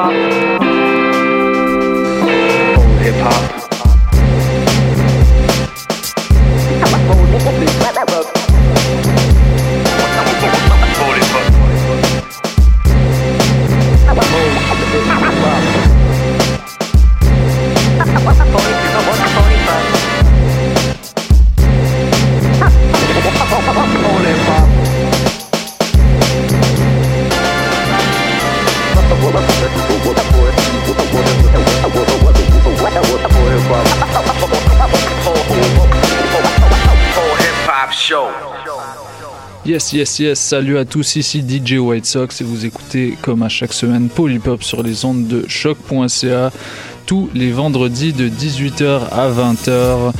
hop. Full hip hop. Full Yes, yes, yes. Salut à tous, ici DJ White Sox et vous écoutez comme à chaque semaine Polypop sur les ondes de choc.ca tous les vendredis de 18h à 20h.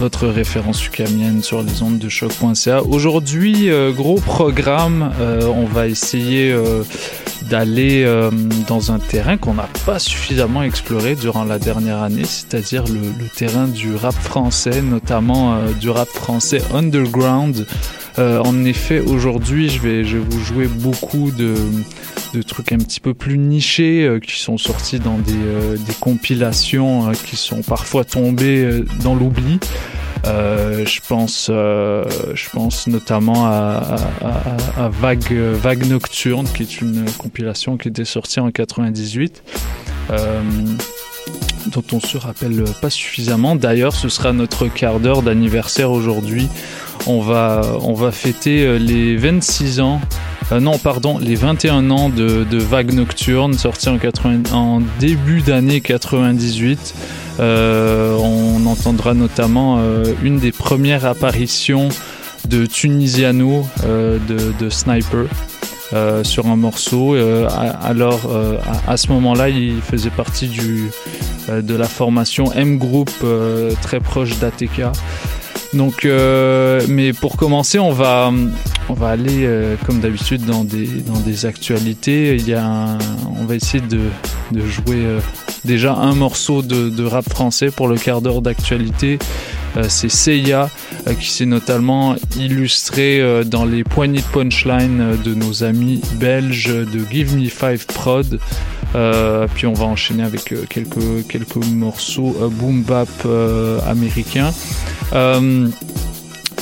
Votre référence ukamienne sur les ondes de choc.ca. Aujourd'hui, euh, gros programme. Euh, on va essayer euh, d'aller dans un terrain qu'on n'a pas suffisamment exploré durant la dernière année, c'est-à-dire le, terrain du rap français, notamment du rap français underground. Euh, en effet, aujourd'hui, je vais, vous jouer beaucoup de, trucs un petit peu plus nichés euh, qui sont sortis dans des, euh, compilations euh, qui sont parfois tombées dans l'oubli. Je pense, notamment à, Vague, Nocturne, qui est une compilation qui était sortie en 98. euh, dont on se rappelle pas suffisamment. D'ailleurs, ce sera notre quart d'heure d'anniversaire aujourd'hui. On va, fêter euh, les 26 ans, euh, non, pardon, les 21 ans de, de Vague Nocturne, sorti en, 80 en début d'année 98. Euh, on entendra notamment une des premières apparitions de Tunisiano de, Sniper. sur un morceau. Alors, à, ce moment-là, il faisait partie de la formation M Group, très proche d'ATK. Donc, euh, mais pour commencer, on va, aller, euh, comme d'habitude, dans des, dans des actualités. On va essayer de, jouer euh, déjà un morceau de, rap français pour le quart d'heure d'actualité. C'est Seiya qui s'est notamment illustré dans les poignées de punchline de nos amis belges de Give Me Five Prod. Euh, puis on va enchaîner avec euh, quelques, quelques morceaux euh, boom bap américains.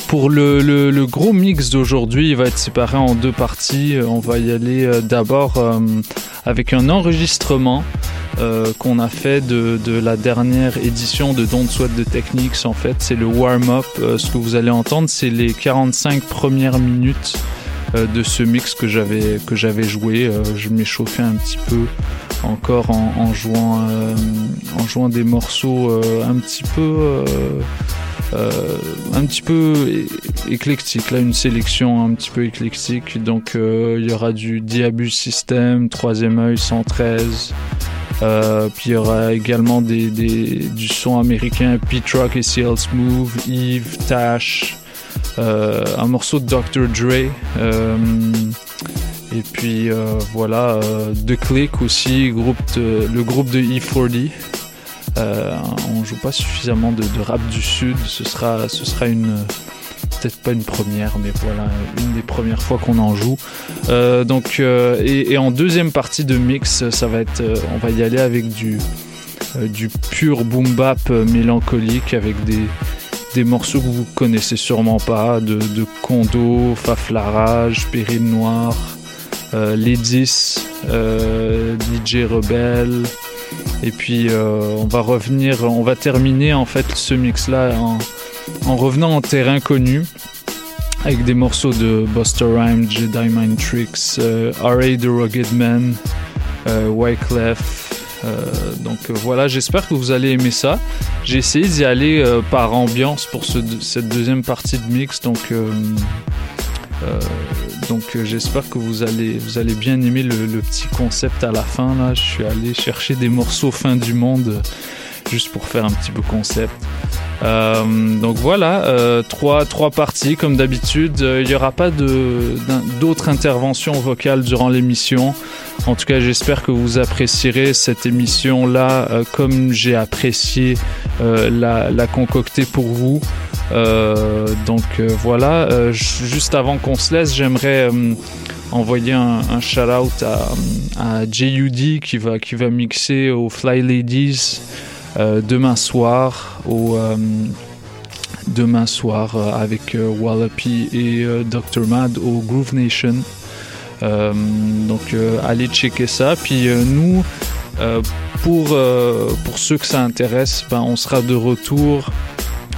Pour le, le- gros mix d'aujourd'hui, il va être séparé en deux parties. On va y aller d'abord avec un enregistrement qu'on a fait de, de la dernière édition de Don't Sweat the Techniques. En fait, c'est le warm-up. Ce que vous allez entendre, c'est les 45 premières minutes de ce mix que j'avais que j'avais joué. Je m'échauffais un petit peu encore en, en jouant euh, en jouant des morceaux euh, un petit peu euh, un petit peu éclectique. Là une sélection un petit peu éclectique. Donc il y aura du Diabus System Troisième œil 113 euh, puis il y aura également des, des- du son américain Pete Rock et Smooth Eve Tash un morceau de Dr. Dre. euh, et puis euh, voilà, euh, The Click aussi, le groupe de E40. Euh, on joue pas suffisamment de, rap du sud. Ce sera, une peut-être pas une première, mais voilà une des premières fois qu'on en joue. Euh, donc euh, et, en deuxième partie de mix, ça va être, euh, on va y aller avec du euh, du pur boom bap euh, mélancolique avec des des morceaux que vous connaissez sûrement pas, de, de Kondo, Faflarage, Péril Noir, euh, 10, euh, DJ Rebelle. Et puis euh, on va revenir, on va terminer en fait ce mix-là en, en revenant en terrain connu avec des morceaux de Buster Rhymes, Jedi Mind Tricks, euh. The Rugged Man, euh, Wyclef. Euh, donc euh, voilà, j'espère que vous allez aimer ça. J'ai essayé d'y aller euh, par ambiance pour ce- cette deuxième partie de mix, donc donc j'espère que vous allez vous allez bien aimer le, le petit concept à la fin là. Je suis allé chercher des morceaux fin du monde juste pour faire un petit peu concept. Euh, donc voilà, euh, trois, trois parties comme d'habitude. Euh, Il n'y aura pas d'autres interventions vocales durant l'émission. En tout cas, j'espère que vous apprécierez cette émission-là comme j'ai apprécié la, concocter pour vous. Donc voilà, juste avant qu'on se laisse, j'aimerais envoyer un, shout-out à, à JUD qui va, qui va mixer au Fly Ladies demain soir euh, demain soir euh, avec euh, et euh, Dr Mad au Groove Nation. Euh, donc euh, allez checker ça. Puis euh, nous, euh, pour, euh, ceux que ça intéresse, ben, on sera de retour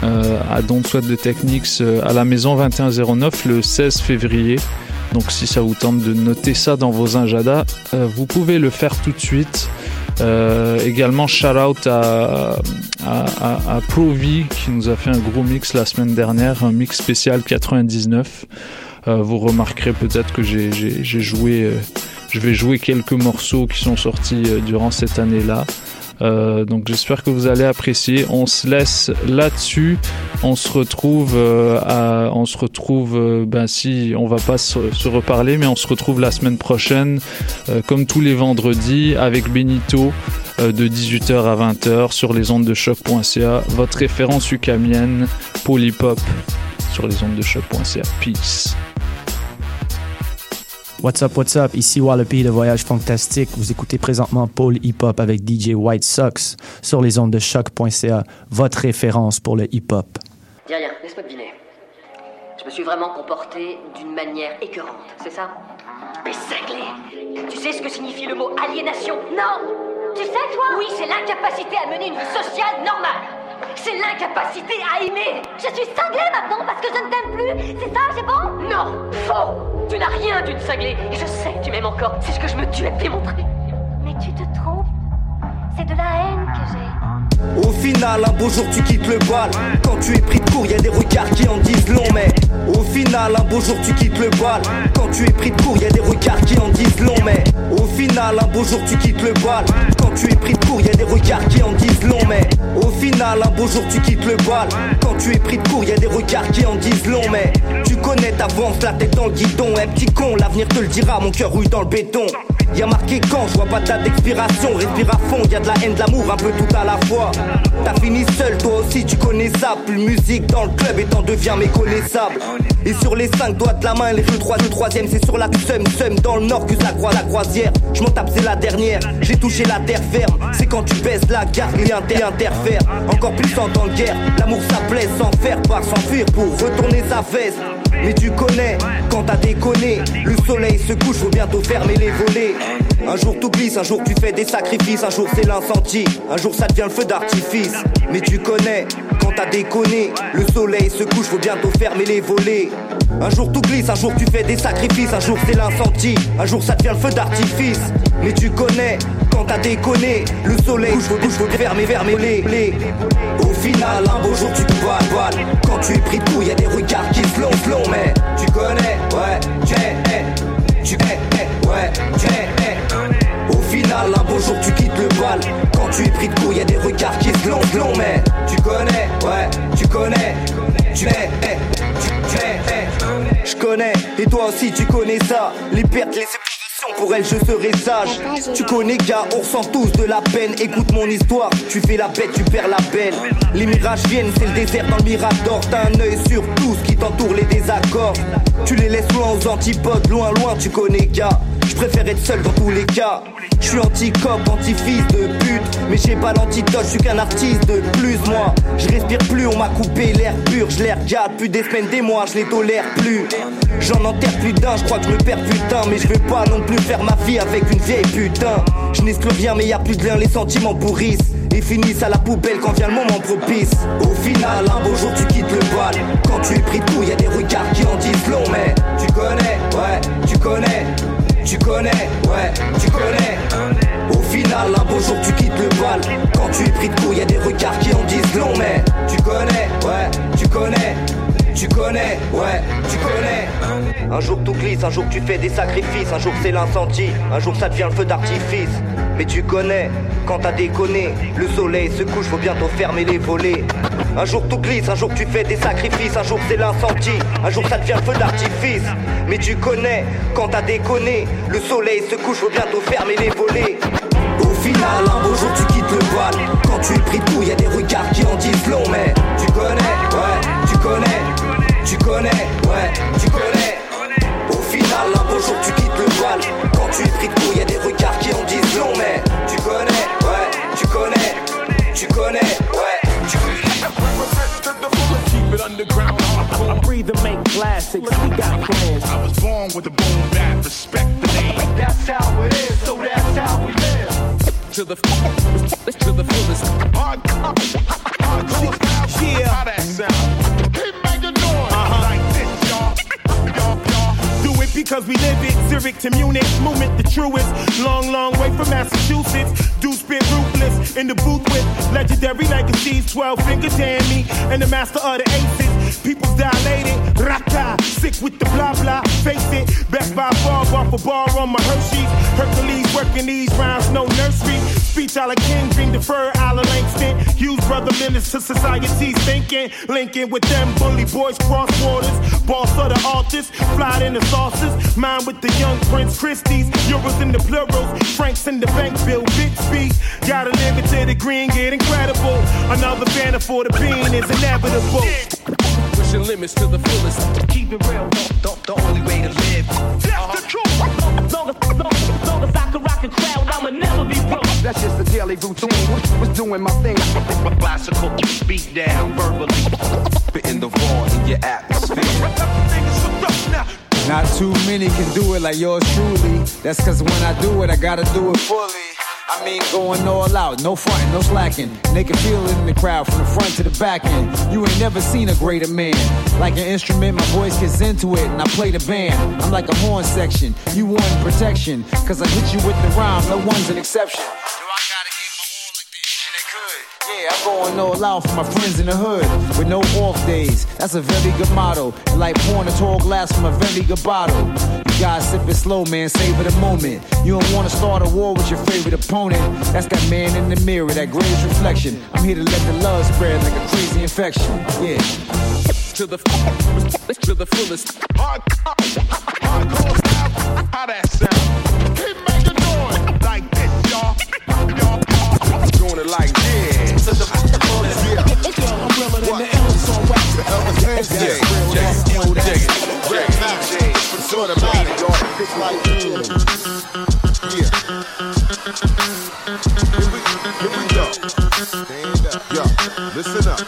euh, à Don't Sweat de Techniques euh, à la maison 2109 le 16 février. Donc si ça vous tente de noter ça dans vos agendas, euh, vous pouvez le faire tout de suite. Euh, également, shout out à, à, à, à qui nous a fait un gros mix la semaine dernière, un mix spécial 99. Euh, vous remarquerez peut-être que j'ai joué, euh, je vais jouer quelques morceaux qui sont sortis euh, durant cette année-là. Euh, donc j'espère que vous allez apprécier. On se laisse là-dessus. On se retrouve, euh, on se retrouve. euh, ben on va pas se, reparler, mais on se retrouve la semaine prochaine, comme tous les vendredis, avec Benito de 18h à 20h sur les ondes de choc.ca. Votre référence ukamienne, Polypop sur les ondes de choc.ca. Peace. What's up, what's up? Ici Wallopy de Voyage Fantastique. Vous écoutez présentement Paul Hip Hop avec DJ White Sox sur les ondes de choc.ca, votre référence pour le hip hop. Dis rien, laisse-moi deviner. Je me suis vraiment comporté d'une manière écœurante, c'est ça? Mais Tu sais ce que signifie le mot aliénation? Non Tu sais, toi? Oui, c'est l'incapacité à mener une vie sociale normale C'est l'incapacité à aimer. Je suis cinglée maintenant parce que je ne t'aime plus. C'est ça, c'est bon? Non Faux. Tu n'as rien d'une cinglée Et je sais que tu m'aimes encore. C'est ce que je me tue à te démontrer Mais tu te trompes. C'est de la haine que j'ai. Au final, un beau jour tu quittes le bal. Quand tu es pris de court, y a des regards qui en disent long, mais au final, un beau jour tu quittes le bal. Quand tu es pris de court, y a des regards qui en disent long, mais au final, un beau jour tu quittes le bal. Quand tu es pris de court, y a des regards qui en disent long, mais au final, un beau jour tu quittes le bal. Quand tu es pris de court, y a des regards qui en disent long, mais tu connais, t'avances la tête dans le guidon. Eh petit con, l'avenir te le dira, mon cœur rouille dans le béton. Y a marqué quand, je vois pas date d'expiration. Respire à fond, y a la haine, de l'amour, un peu tout à la fois. T'as fini seul, toi aussi tu connais ça. Plus musique dans le club et t'en deviens méconnaissable. Et sur les cinq doigts de la main, les le, trois, le troisième, c'est sur la seum, seum dans le nord que ça croise la croisière. Je m'en tape, c'est la dernière. J'ai touché la terre ferme. C'est quand tu baisses la garde, les inter interfèrent. Encore plus en temps de guerre. L'amour ça blesse sans faire part, s'enfuir pour retourner sa veste. Mais tu connais, quand t'as déconné, le soleil se couche, faut bientôt fermer les volets. Un jour tout glisse, un jour tu fais des sacrifices, un jour c'est l'incendie, un jour ça devient le feu d'artifice. Mais tu connais, quand t'as déconné, le soleil se couche, faut bientôt fermer les volets. Un jour tout glisse, un jour tu fais des sacrifices, un jour c'est l'incendie, un jour ça devient le feu d'artifice. Mais tu connais, quand t'as déconné, le soleil faut, couche, faut fermer, fermer les, les. Au final, un beau jour tu te vois, vois. Quand tu es pris de coup, y a des regards qui flont, flont, mais tu connais, ouais, tu es, tu es, ouais, tu es, eh. Un beau jour tu quittes le bal. Quand tu es pris de coup, y a des regards qui flont, flont, mais tu connais, ouais, tu connais. tu connais, tu connais, je connais, et toi aussi tu connais ça. Les pertes, les pour elle je serai sage. Tu connais gars, on ressent tous de la peine. Écoute mon histoire, tu fais la bête, tu perds la belle. Les mirages viennent, c'est le désert dans le mirador. T'as un œil sur tout ce qui t'entoure, les désaccords. Tu les laisses loin aux antipodes, loin, loin, tu connais gars. Je préfère être seul dans tous les cas. Je suis anti-cop, anti-fils de pute. Mais j'ai pas l'antidote, je suis qu'un artiste de plus, moi. Je respire plus, on m'a coupé l'air pur. Je les regarde plus des semaines, des mois, je les tolère plus. J'en enterre plus d'un, je crois que je me perds putain. Mais je veux pas non plus faire ma vie avec une vieille putain. Je n'exclus rien, mais y a plus de lien, les sentiments pourrissent. Et finissent à la poubelle quand vient le moment propice. Au final, un beau jour tu quittes le bal. Quand tu es pris coup, y a des regards qui en disent long, mais tu connais, ouais, tu connais. Tu connais, ouais, tu connais. Au final, un beau jour tu quittes le bal. Quand tu es pris de coup, y a des regards qui en disent long, mais tu connais, ouais, tu connais. Tu connais, ouais, tu connais. Un jour tout glisse, un jour tu fais des sacrifices, un jour c'est l'incendie, un jour ça devient le feu d'artifice. Mais tu connais, quand t'as déconné, le soleil se couche, faut bientôt fermer les volets. Un jour tout glisse, un jour tu fais des sacrifices, un jour c'est l'incendie, un jour ça devient feu d'artifice. Mais tu connais, quand t'as déconné, le soleil se couche, faut bientôt fermer les volets. Au final, un beau jour tu quittes le voile. Quand tu es pris coup, y a des regards qui en disent long, mais tu connais, ouais, tu connais, tu connais, ouais, tu connais. Au final, un beau jour tu quittes le voile. Quand tu es pris coup, y a des regards qui en disent long, mais tu connais, ouais, tu connais, tu connais, ouais, it underground. I breathe and make classics. We got plans. I was born with a boom bap. Respect the name. That's how it is. So that's how we live. To the to the fullest. Hard, hard, hardcore Yeah. How that sound? Keep making it because we live it. Zurich to Munich, movement the truest. Long, long way from Massachusetts. Do spit ruthless in the booth with legendary legacies. 12 finger Tammy and the master of the aces. People's dilated, raka, sick with the blah blah. Face it, best by far, bar for bar on my Hershey's. Hercules working these rounds, no nursery. Speech a la King, dream defer a la Langston. Hughes brother minister society's thinking. Linking with them bully boys, cross borders. Boss of the artists, fly in the saucers. Mine with the young Prince Christie's. Euros in the plurals, Franks in the bank bill, speed. Gotta live it to the green, get incredible. Another banner for the bean is inevitable. Pushing limits to the fullest. Keep it real. The, the only way to live. That's uh-huh. the truth. Long as, long, as- long as I can rock a crowd, I'ma never be broke. That's just a daily routine. Was doing my thing. Classical beat down verbally. Spitting the raw in your atmosphere. Not too many can do it like yours truly. That's cause when I do it, I gotta do it fully. I mean, going all out, no fronting, no slacking. And they can feel it in the crowd from the front to the back end. You ain't never seen a greater man. Like an instrument, my voice gets into it and I play the band. I'm like a horn section, you want protection. Cause I hit you with the rhyme, no one's an exception. Yeah, I'm going all out for my friends in the hood with no off days. That's a very good motto. And like pouring a tall glass from a very good bottle. You gotta sip it slow, man. Savor the moment. You don't wanna start a war with your favorite opponent. That's that man in the mirror, that greatest reflection. I'm here to let the love spread like a crazy infection. Yeah. To the to the fullest. Hard, hardcore style. How that sound? Keep making noise like this. Y'all, y'all. Doing it like this. To the fullest. Yeah. I'm realer than the Elvis on wax. The Elvis James. Yeah. Yo, dig it. Red DJ. Sort of body, y'all. It's like, mm. Yeah. Here we, here we go. Stand up. Yo, listen up.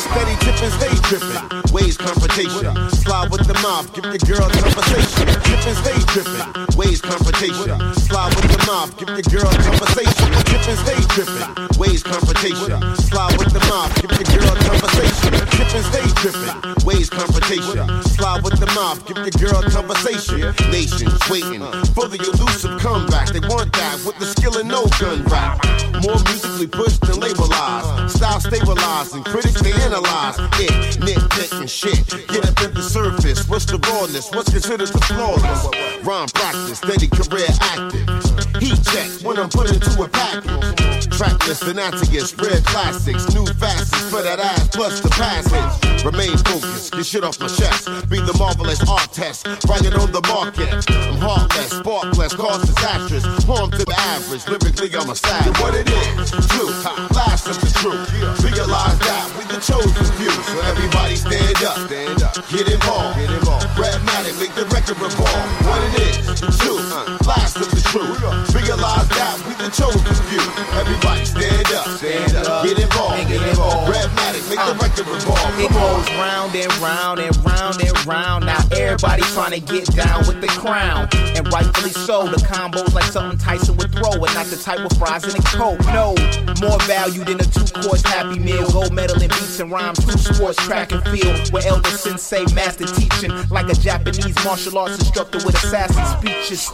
Steady tipping, stay tripping. Ways confrontation. Slide with the mob, give your girl conversation. Tipping, stay tripping. Ways confrontation. Slide with the mob, give your girl conversation. Tipping, stay tripping. Ways confrontation. Slide with the mob, give your girl conversation. Tipping, stay tripping. Ways confrontation. Slide with the mob, give your girl conversation. Nations waiting for the elusive comeback. They want that with the skill and no gun rap. More musically than labelized. Style stabilizing, critics they analyze it, nitpick and shit. Get up at the surface. What's the rawness? What's considered the flawless? Rhyme practice, steady career active. Heat check when I'm put into a package. Trackless and Antigus, spread classics, new facets for that ass plus the passage. Remain focused, get shit off my chest. Be the marvelous art test, right it on the market. I'm heartless, sparkless, cause disastrous. Harm to the average, lyrically I'm a savage. What it is, true, last of the truth. Realize that we the chosen few. So everybody stand up, stand up, get involved. Get involved. Redmatic, make the record revolve. What it is, truth, uh, last of the truth. Realize that we the chosen few. Everybody stand up, stand up, get involved. Get involved. Redmatic, make the uh. record revolve. It goes round and round and round and round. Now everybody trying to get down with the crown. And rightfully so, the combo's like something Tyson would throw. And not the type with fries and a coke. No, more value than a two course happy meal. Gold medal in beats and rhymes, two sports, track and field. Where elder sensei master teaching. Like a Japanese martial arts instructor with assassin speeches.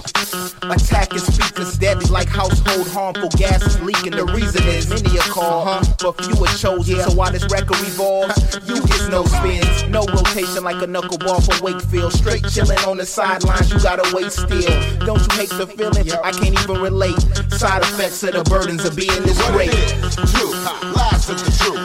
Attacking speakers deadly like household harmful gases leaking. The reason is many a call, but few are chosen. So while this record revolves, you get no spins, no rotation like a knuckleball from Wakefield. Straight chilling on the sidelines, you gotta wait still. Don't you hate the feeling? I can't even relate. Side effects of the burdens of being this great. True, last of the truth.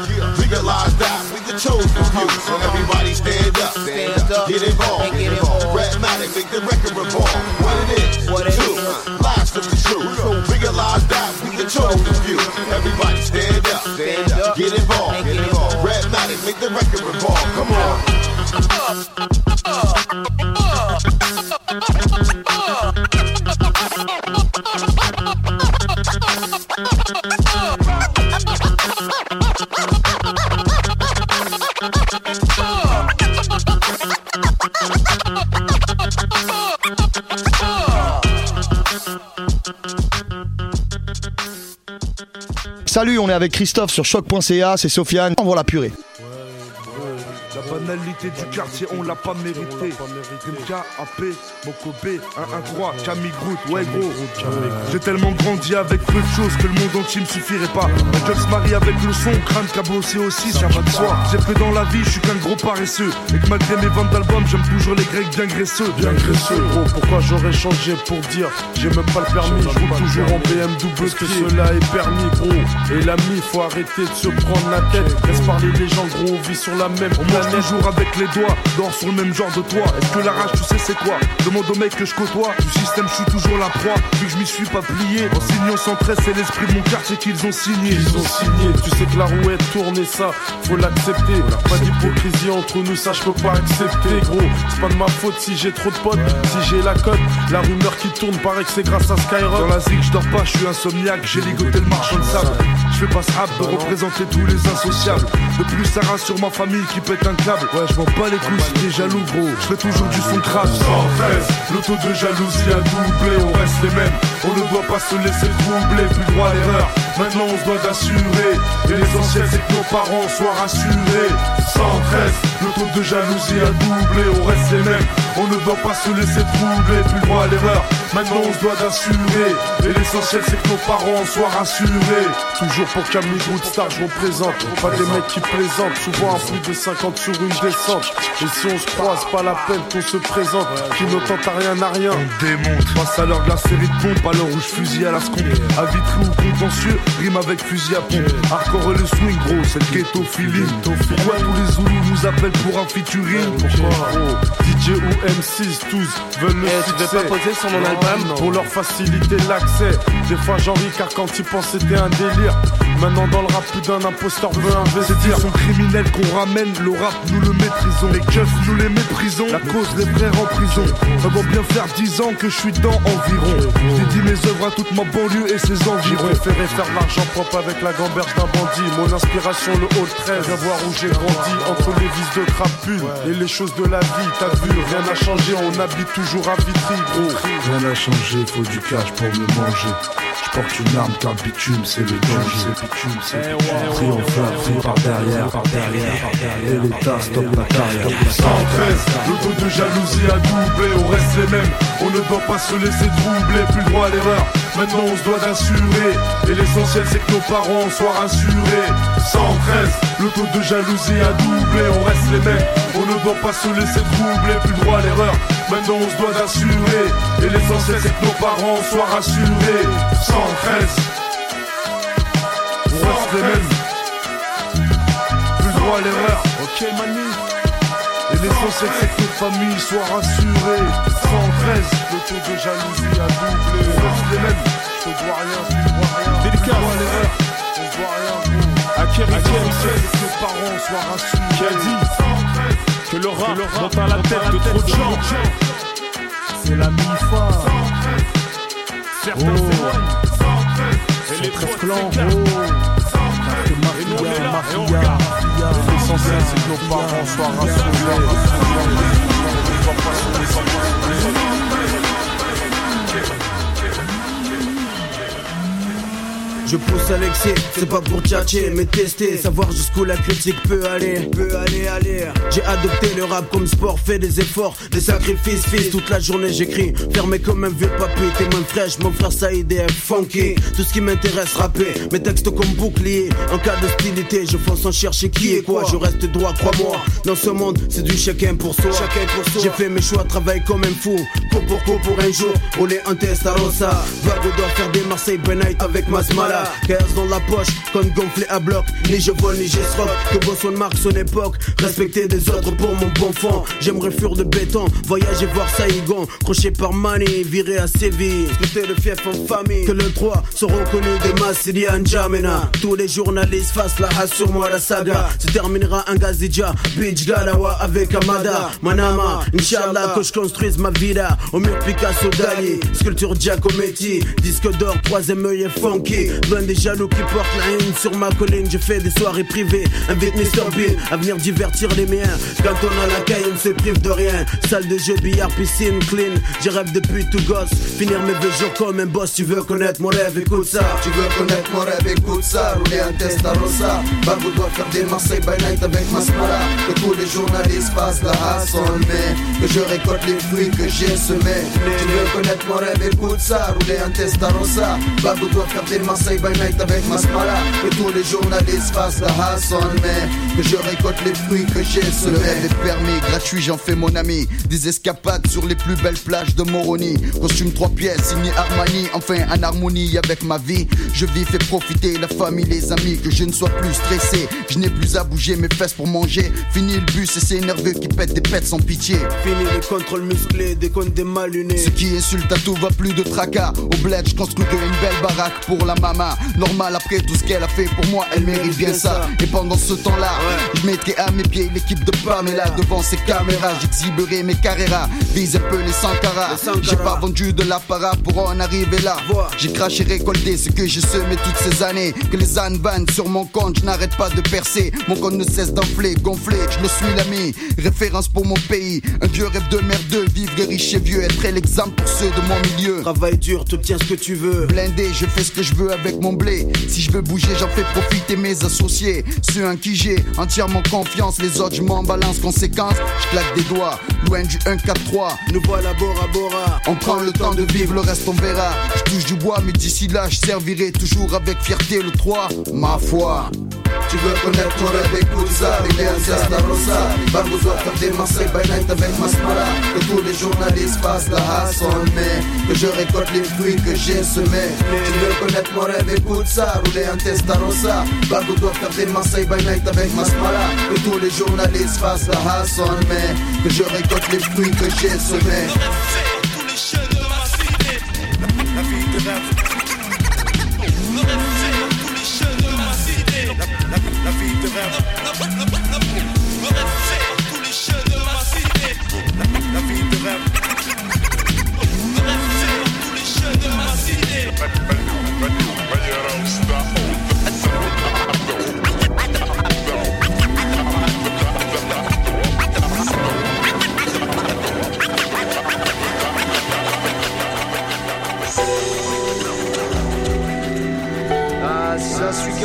Realize that we the chosen few. Uh-huh. So everybody stand up, stand up, get involved. Get involved. Redmatic, make the record revolve. What it is, what it true, last of the truth. Realize that we the chosen few. Everybody stand up, stand up, get involved. Get involved. Redmatic, make the record revolve. Come on. Salut, on est avec Christophe sur choc.ca, c'est Sofiane, envoie la purée. La banalité du quartier, on l'a pas mérité. MK, AP, Mokobé, 113, Camille Groot, ouais gros. J'ai tellement grandi avec peu de choses que le monde entier me suffirait pas. Un gueule se marie avec le son, crâne cabossé aussi, ça va de soi. J'ai fait dans la vie, je suis qu'un gros paresseux. Et que malgré mes ventes d'albums, j'aime toujours les grecs bien graisseux. Bien graisseux, gros, pourquoi j'aurais changé pour dire J'ai même pas le permis, je roule toujours en BMW Parce que cela est permis, gros Et l'ami, faut arrêter de se prendre la tête Laisse parler les gens, gros, on vit sur la même On planète toujours avec les doigts, dors sur le même genre de toit. Est-ce que la rage, tu sais c'est quoi? Demande au mec que je côtoie. Du système, je suis toujours la proie, vu que je m'y suis pas plié. En signant sans presse, c'est l'esprit de mon quartier qu'ils ont signé. Ils ont signé, tu sais que la rouette tourne et ça, faut l'accepter. Pas d'hypocrisie entre nous, ça je peux pas accepter, gros. C'est pas de ma faute si j'ai trop de potes, si j'ai la cote. La rumeur qui tourne paraît que c'est grâce à Skyrock. Dans la zig, je dors pas, je suis insomniaque, j'ai ligoté le marchand de sable. Je fais pas ce rap de représenter tous les insociables. De plus, ça rassure ma famille qui pète un Ouais, je m'en bats les couilles si t'es jaloux, gros. Je fais toujours du son crap. 113, le taux de jalousie a doublé, on reste les mêmes. On ne doit pas se laisser troubler, plus droit à l'erreur. Maintenant on se doit d'assurer. Et l'essentiel c'est que nos parents soient rassurés. 113, le taux de jalousie a doublé, on reste les mêmes. On ne doit pas se laisser troubler, plus droit à l'erreur. Maintenant on se doit d'assurer. Et l'essentiel c'est que nos parents soient rassurés. Toujours pour Camille Goodstar, je représente. Pas des mecs qui plaisantent, souvent à plus de 50 sur une descente. Et si on se croise, pas la peine qu'on se présente. Qui ne tente à rien à rien. On démonte. Face à l'heure de la série de pompes, à l'heure où je fusille à la scompe. À Vitry ou contentieux, rime avec fusil à pompe. Hardcore et le swing, gros, c'est le ghetto feeling. Pourquoi tous les Zoulous nous appellent pour un featuring Pourquoi gros DJ ou M6 tous veulent le Eh, tu veux succès. pas poser sur mon album Pour leur faciliter l'accès Des fois j'en ris car quand ils pensent c'était un délire Maintenant dans le rap plus d'un imposteur veut C'est investir dire sont criminels qu'on ramène, le rap nous le maîtrisons. Les keufs nous les méprisons, la cause les frères en prison. Ça va bien faire 10 ans que je suis dedans environ. J'ai dit mes œuvres à toute ma banlieue et ses J'ai environs. préféré faire l'argent propre avec la gamberge d'un bandit Mon inspiration le haut 13 Viens voir où j'ai grandi Entre les vis de crapule Et les choses de la vie T'as vu rien n'a changé On habite toujours à Vitry gros Rien n'a changé, faut du cash pour me manger. Je porte une arme car bitume c'est le danger. C'est le danger. Triompheur, pris par derrière, par derrière, par derrière. Et l'État stoppe la carrière. 113, le taux de jalousie a doublé, on reste les mêmes. On ne doit pas se laisser troubler, plus droit à l'erreur. Maintenant on se doit d'assurer. Et l'essentiel c'est que nos parents soient rassurés. 113, le taux de jalousie a doublé, on reste les mêmes. On ne doit pas se laisser troubler, plus droit à l'erreur. Maintenant on se doit d'assurer. Et l'essentiel c'est que nos parents soient rassurés 113 On reste les mêmes Plus droit à l'erreur Ok Manu Et l'essentiel c'est que nos familles soient rassurées 113 Le taux de jalousie a doublé les mêmes Je te dois rien, tu dois rien droit à l'erreur On se doit rien gros À que nos parents soient rassurés qui a dit que le rap monte à la tête de trop de gens. C'est la mi-fa. Certains Oh. s'éloignent. Et les s'éclatent. oh. On mafia, mafia. L'essentiel c'est que nos parents soient rassurés On va pas se laisser Je pousse à l'excès, c'est pas pour tchatcher, mais tester, savoir jusqu'où la critique peut aller. Peut aller, aller. J'ai adopté le rap comme sport, fait des efforts, des sacrifices, fils. Toute la journée j'écris, fermé comme un vieux papier. Témoin fraîche, mon frère Saïd est funky. Tout ce qui m'intéresse, rapper, mes textes comme bouclier. En cas d'hostilité, je fonce sans chercher qui est quoi. Je reste droit, crois-moi. Dans ce monde, c'est du chacun pour soi. Chacun pour soi. J'ai fait mes choix, travaille comme un fou. Coup pour coup pour un jour, rouler un Testarossa. Vago doit faire des Marseille night avec 15 dans la poche, compte gonflé à bloc. Ni je vole, ni j'escroque. Que Bosson marque son époque. Respecter des autres pour mon bon fond. J'aimerais fuir de béton, voyager voir Saïgon. Crochet par Mani, virer à Séville. Sculpter le fief en famille. Que le 3 sont reconnus de Massili N'Djamena. Tous les journalistes fassent la hasse sur moi, la saga. Se terminera un Gazidja, Beach Galawa avec Amada. Manama, Inch'Allah, que je construise ma vida. Au mur Picasso Dali, sculpture Giacometti. Disque d'or, troisième œil est funky. Loin des jaloux qui portent la haine sur ma colline. Je fais des soirées privées. Invite Mr. Bean à venir divertir les miens. Quand on a la caille, on se prive de rien. Salle de jeu, billard, piscine, clean. J'ai rêve depuis tout gosse. Finir mes vieux jours comme un boss. Tu veux connaître mon rêve, écoute ça. Tu veux connaître mon rêve, écoute ça Rouler un Testarossa Babou doit faire des Marseille by night avec Masmara Que tous les journalistes fassent la race en mai Que je récolte les fruits que j'ai semés Tu veux connaître mon rêve, écoute ça Rouler un Testarossa Babou doit faire des Marseille by night avec Masmara Que tous les journalistes fassent la race en mai Que je récolte les fruits que j'ai semés Le rêve est permis, gratuit, j'en fais mon ami. Des escapades sur les plus belles plages de Moroni. Costume trois pièces, signé Armani, enfin en harmonie avec ma vie. Je vis, fais profiter la famille, les amis, que je ne sois plus stressé. Je n'ai plus à bouger mes fesses pour manger. Fini le bus et c'est nerveux qui pète des pètes sans pitié. Fini les contrôles musclés, des comptes des malunés. Ce qui insulte à tout va plus de tracas. Au bled, je construis que une belle baraque pour la maman. Normal après tout ce qu'elle a fait pour moi, elle mérite bien ça. Et pendant ce temps-là, je mettrai à mes pieds l'équipe de Pamela devant ses caméras. J'exhiberai mes carreras, vise un peu les Sankara. J'ai pas vendu de l'apparat pour en arriver là. J'ai craché, récolté ce que j'ai semé toutes ces années. Que les ânes vannent sur mon compte, je n'arrête pas de percer. Mon compte ne cesse d'enfler, gonfler, je le suis l'ami. Référence pour mon pays, un vieux rêve de merdeux. Vivre riche et vieux, être l'exemple pour ceux de mon milieu. Travaille dur, t'obtiens ce que tu veux. Blindé, je fais ce que je veux avec mon blé. Si je veux bouger, j'en fais profiter mes associés. Ceux en qui j'ai entièrement confiance, les autres, je m'en balance. Conséquence, je claque des doigts, loin du 1-4-3. Nous voilà Bora Bora. On prend le temps de vivre, le reste on verra. Je touche du bois, mais d'ici là, je servirai toujours avec fierté le 3. Ma foi. Tu veux connaître mon rêve, écoute ça Testarossa Babou doit faire des Marseille by night avec Masmara Que tous les journalistes fassent la mai Que je récolte les fruits que j'ai semés Tu veux connaître mon rêve, écoute ça Rouler un Testarossa doit faire des Marseille by night avec Masmara Que tous les journalistes fassent la race en mai Que je récolte les fruits que j'ai semés La fait tous les de ma cité. La, la- la vie de rêve.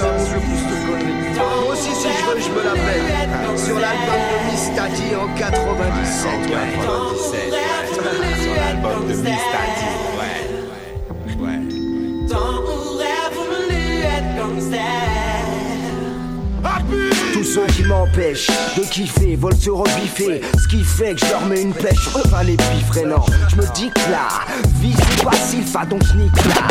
Le plus de conneries. Moi aussi, si je veux, je me la. Sur l'album de Miss Tati en 97. ouais. Sur l'album de Miss Tati, ouais. Ouais. Tous ceux qui m'ont m'empêche de kiffer, vol se rebiffer. Ce qui fait que je leur mets une pêche, pas les piffres, non. Je me dis que là, vie c'est pas sylpha, donc je nique là.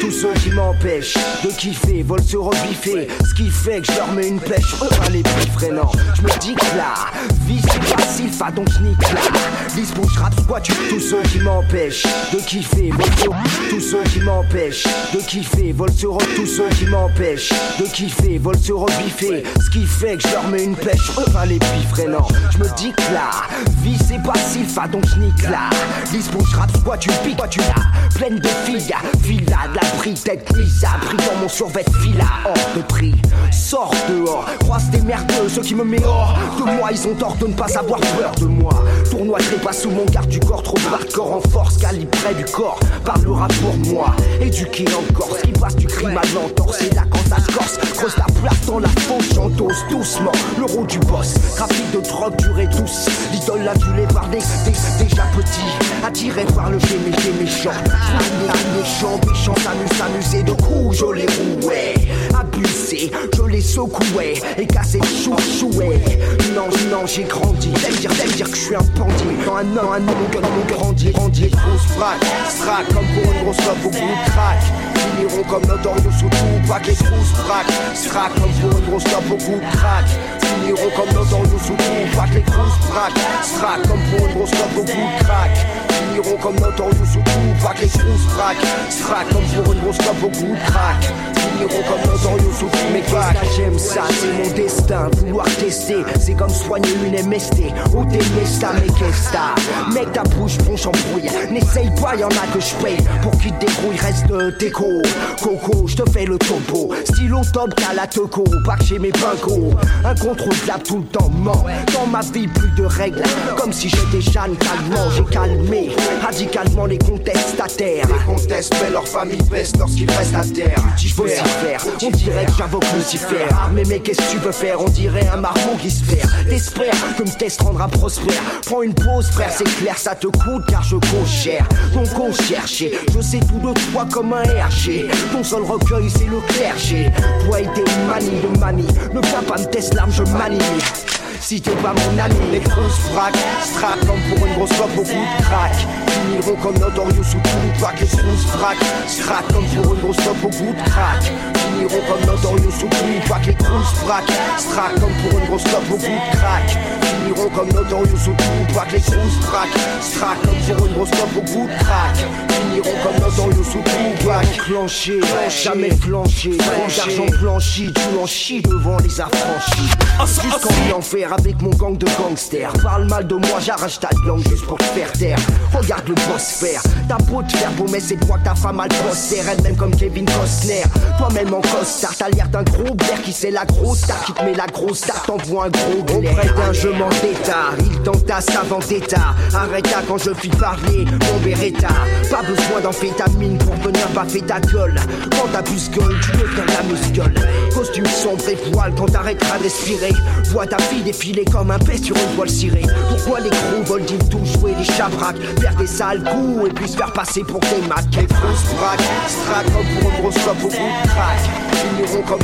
Tous ceux qui m'empêchent de kiffer, vol se rebiffer. Ce qui fait que je leur mets une pêche, pas les piffres, non. Je me dis que là, vie c'est pas sylpha, donc je nique là. Quoi tu tous ceux qui m'empêchent de kiffer, vol se tous ceux qui m'empêchent de kiffer, vol se tous ceux qui m'empêchent de kiffer, vol se rebiffer. Ce qui fait que je leur mets une pêche, pas les piffres, non. Je me dis que là, vie c'est pas sylpha, donc je nique là. Lisbonne, je quoi tu piques, quoi tu l'as. Pleine de filles, villa, de la pris, tête Lisa, pris dans mon survêt fila, hors de prix. Sors dehors, croise des merdeux, ceux qui me mettent hors de moi, ils ont tort de ne pas avoir peur de moi. Tournoi pas sous mon garde du corps, trop hardcore en force, calibre près du corps. Parlera pour moi, éduqué encore, ce qui passe du crime à l'entorse, et là quand ça se corse, creuse la place dans la fauche, j'endosse doucement le rôle du boss. Trafic de drogue duré tous, l'idole adulée par des, des déjà petits, attiré par le gémé méchant. Les méchants, méchants, s'amusent, s'amuser de coups, je les rouais. Abusé, je les secouais et cassé chou chouais. Non, non, j'ai grandi. T'aimes dire, t'aimes dire que je suis un bandit. Dans un an, un cœur, mon grandi, grandi. Grosse frappe, strac comme pour une grosse clope au bout de crack. Finiront comme Notorious sous tout, pas les grosses frac. Strac comme pour une grosse clope au bout de crack. Finiront comme Notorious sous tout, pas les grosses frac. Strac comme pour une grosse clope au bout de crack. Finiront comme Notorious pas que les grosses frac. Strac comme pour une grosse clope au bout de crack. Finiront comme Notorious mais qu'est-ce que j'aime ça, c'est mon destin. Vouloir tester, c'est comme soigner une MST. Ou t'aimer ça, mais qu'est-ce que t'as? Mec, ta bouche bronche en brouille. N'essaye pas, y'en a que je paye. Pour qu'il te débrouille, reste de déco. Coco, je te fais le topo. Stylo top, qu'à la teco. Pas que j'ai mes pincos. Incontrôlable tout le temps, ment. Dans ma vie, plus de règles. Comme si j'étais Jeanne calmement. J'ai calmé radicalement les contestataires. Les contestent, mais leur famille baisse lorsqu'ils restent à terre. Vocifère, on dirait que j'invoque Lucifer. Mais mais qu'est-ce que tu veux faire? On dirait un marmot qui se perd. T'espères que me test rendra prospère. Prends une pause, frère, c'est clair, ça te coûte car je coûte cher. Donc on cherchait, je sais tout de toi comme un RG. Ton seul recueil, c'est le clergé. Toi et tes manies de manie, ne viens pas me test l'arme, je manie. Si t'es pas mon ami, les grosses fracs, strac comme pour une grosse clope au bout de crack. Finiront comme Notorious sous tout, pas que les grosses fracs, strac comme pour une grosse clope au bout de crack. Finiront comme Notorious sous tout, pas que les grosses fracs, strac comme pour une grosse clope au bout de crack. Finiront comme Notorious sous tout, pas que les grosses fracs, strac comme pour une grosse clope au bout de crack. Finiront comme Notorious sous tout, pas que clenché, jamais flanché. D'argent blanchi, tu en chies devant les affranchis. Jusqu'en avec mon gang de gangsters. Parle mal de moi, j'arrache ta langue juste pour te faire taire. Regarde le boss faire. T'as beau te faire beau, mais c'est toi que ta femme a le poster. Elle-même comme Kevin Costner. Toi-même en costard, t'as l'air d'un gros blaire qui c'est la grosse star. Qui te met la grosse star, t'envoie un gros glaire. Auprès d'un je m'en d'état, il t'entasse avant d'état. Arrête là quand je fis parler, mon Beretta. Pas besoin d'amphétamine pour venir baffer ta gueule. Quand ta puce gueule, tu deviens la muscule. Costume sombre et poil quand t'arrêteras de respirer. Vois ta fille défiler comme un pet sur une voile cirée. Pourquoi les gros veulent ils tout jouer les chabraques? Faire des sales coups et puis se faire passer pour des macs Les braques, comme pour une crack. Finiront comme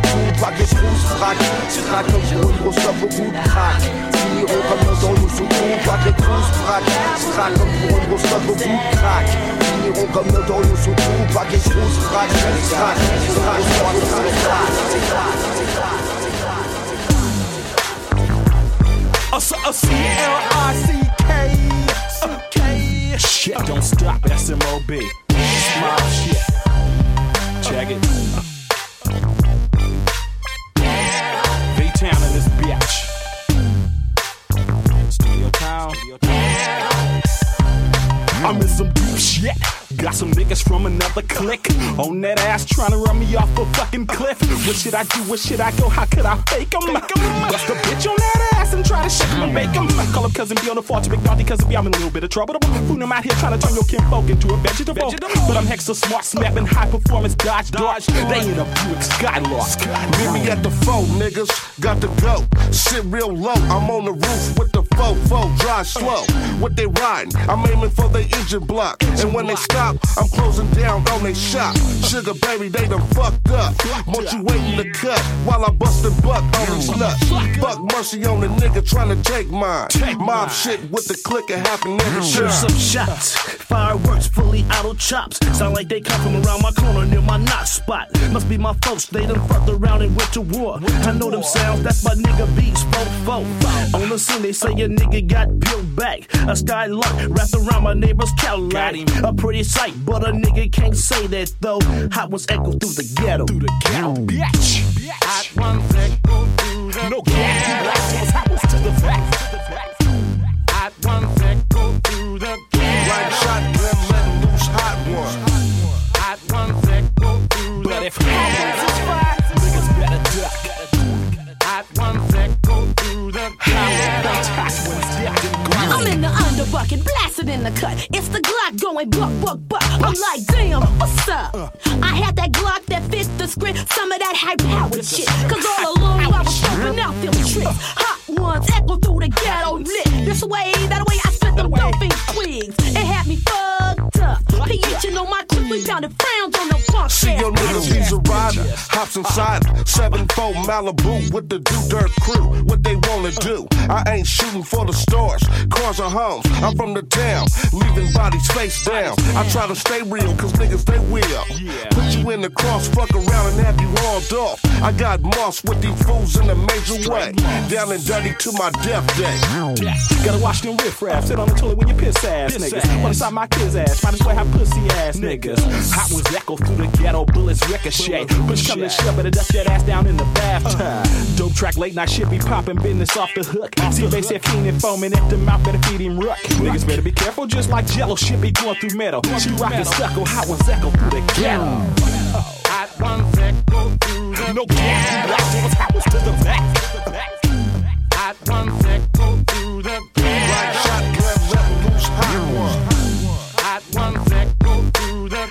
tout, pas que les grosses braques Strac comme pour une grosse clope au bout de crack. Comme Notorious sous tout, pas que les grosses braques. Strac comme pour une grosse clope au bout de crack. Finiront comme A C L I C K. Shit, don't stop. SMOB. Smile shit. Check it. V Town in this bitch. Studio Town. Your town I'm in some deep shit. Got some niggas from another clique on that ass trying to run me off a fucking cliff. What should I do? Where should I go? How could I fake 'em? Bust a bitch on that ass and try to shake 'em and make 'em. Call up cousin B on the phone to big naughty cousin B. I'm in a little bit of trouble. Fool them out here trying to turn your kinfolk into a vegetable. But I'm hexa smart, snapping high performance, dodge, dodge. They in a Buick Skylark. Meet me at the phone, niggas. Got to go. Sit real low. I'm on the roof with the fofo, drive slow. What they riding? I'm aiming for the engine block. And when they stop, I'm closing down on they shop. Sugar baby, they done fucked up. Want you wait in the cut while I bust a buck on these nuts. Fuck mercy on the nigga trying to take mine. Mob shit with the click and happen every Shoot some shots, fireworks fully auto chops. Sound like they come from around my corner near my knot spot. Must be my folks, they done fucked around and went to war. I know them sounds, that's my nigga beats, fo fo. On the scene, they say a nigga got peeled back. A skylight wrapped around my neighbor's Cadillac. A pretty sight, but a nigga can't say that though. Hot ones echo through the ghetto. Through the ghetto, bitch. Hot ones echo through the no ghetto. Hot ones to the back. Hot ones the ghetto. Right shotgun, let loose hot one. Hot ones echo through the But if hands is fire, niggas better duck. Hot ones echo through the Hot I'm in the underbucket, blasting in the cut. It's the Glock going buck, buck, buck. I'm like, damn, what's up? I had that Glock that fit the script, some of that high powered shit. Cause all along I was stomping out them tricks. Hot ones echo through the ghetto lit. This way, that way I spit them dolphin twigs. It had me fucked up. PH on my clip, we mm. pounded frowns on the punk. See your niggas, he's a rider. Hops inside, 7 4 Malibu with the do dirt crew. What they wanna do? I ain't shooting for the stars, cars or homes. I'm from the town, leaving bodies face down. I try to stay real, cause niggas they will. Put you in the cross, fuck around and have you hauled off. I got moss with these fools in a major way. Down and dirty to my death day. Gotta wash them riffraff, sit on the toilet with your piss ass niggas. Wanna stop my kids ass, might as well have pussy ass niggas. Hot ones echo through the ghetto, bullets ricochet. Push come to shove, better duck that ass down in the bathtub. Dope track, late night shit be popping, business off the hook. See they said fiend and foaming at the mouth, better feed him ruck. Niggas better be careful, just like jello shit be going through metal. She rockin' suckle, hot ones echo through the ghetto. Hot ones echo through the no ghetto. Hot ones to the back. Hot ones echo through the ghetto. Right shotgun, let loose hot one. Hot ones echo through the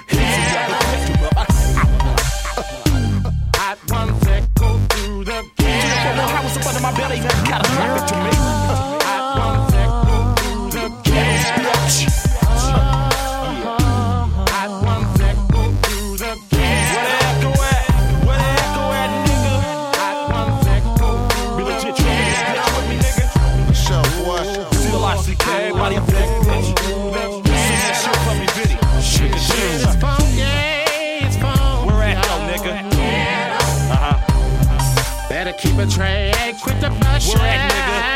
Hot ones echo through the ghetto. How was up under my belly? Gotta drop it to. betray. Quit the bullshit, nigga.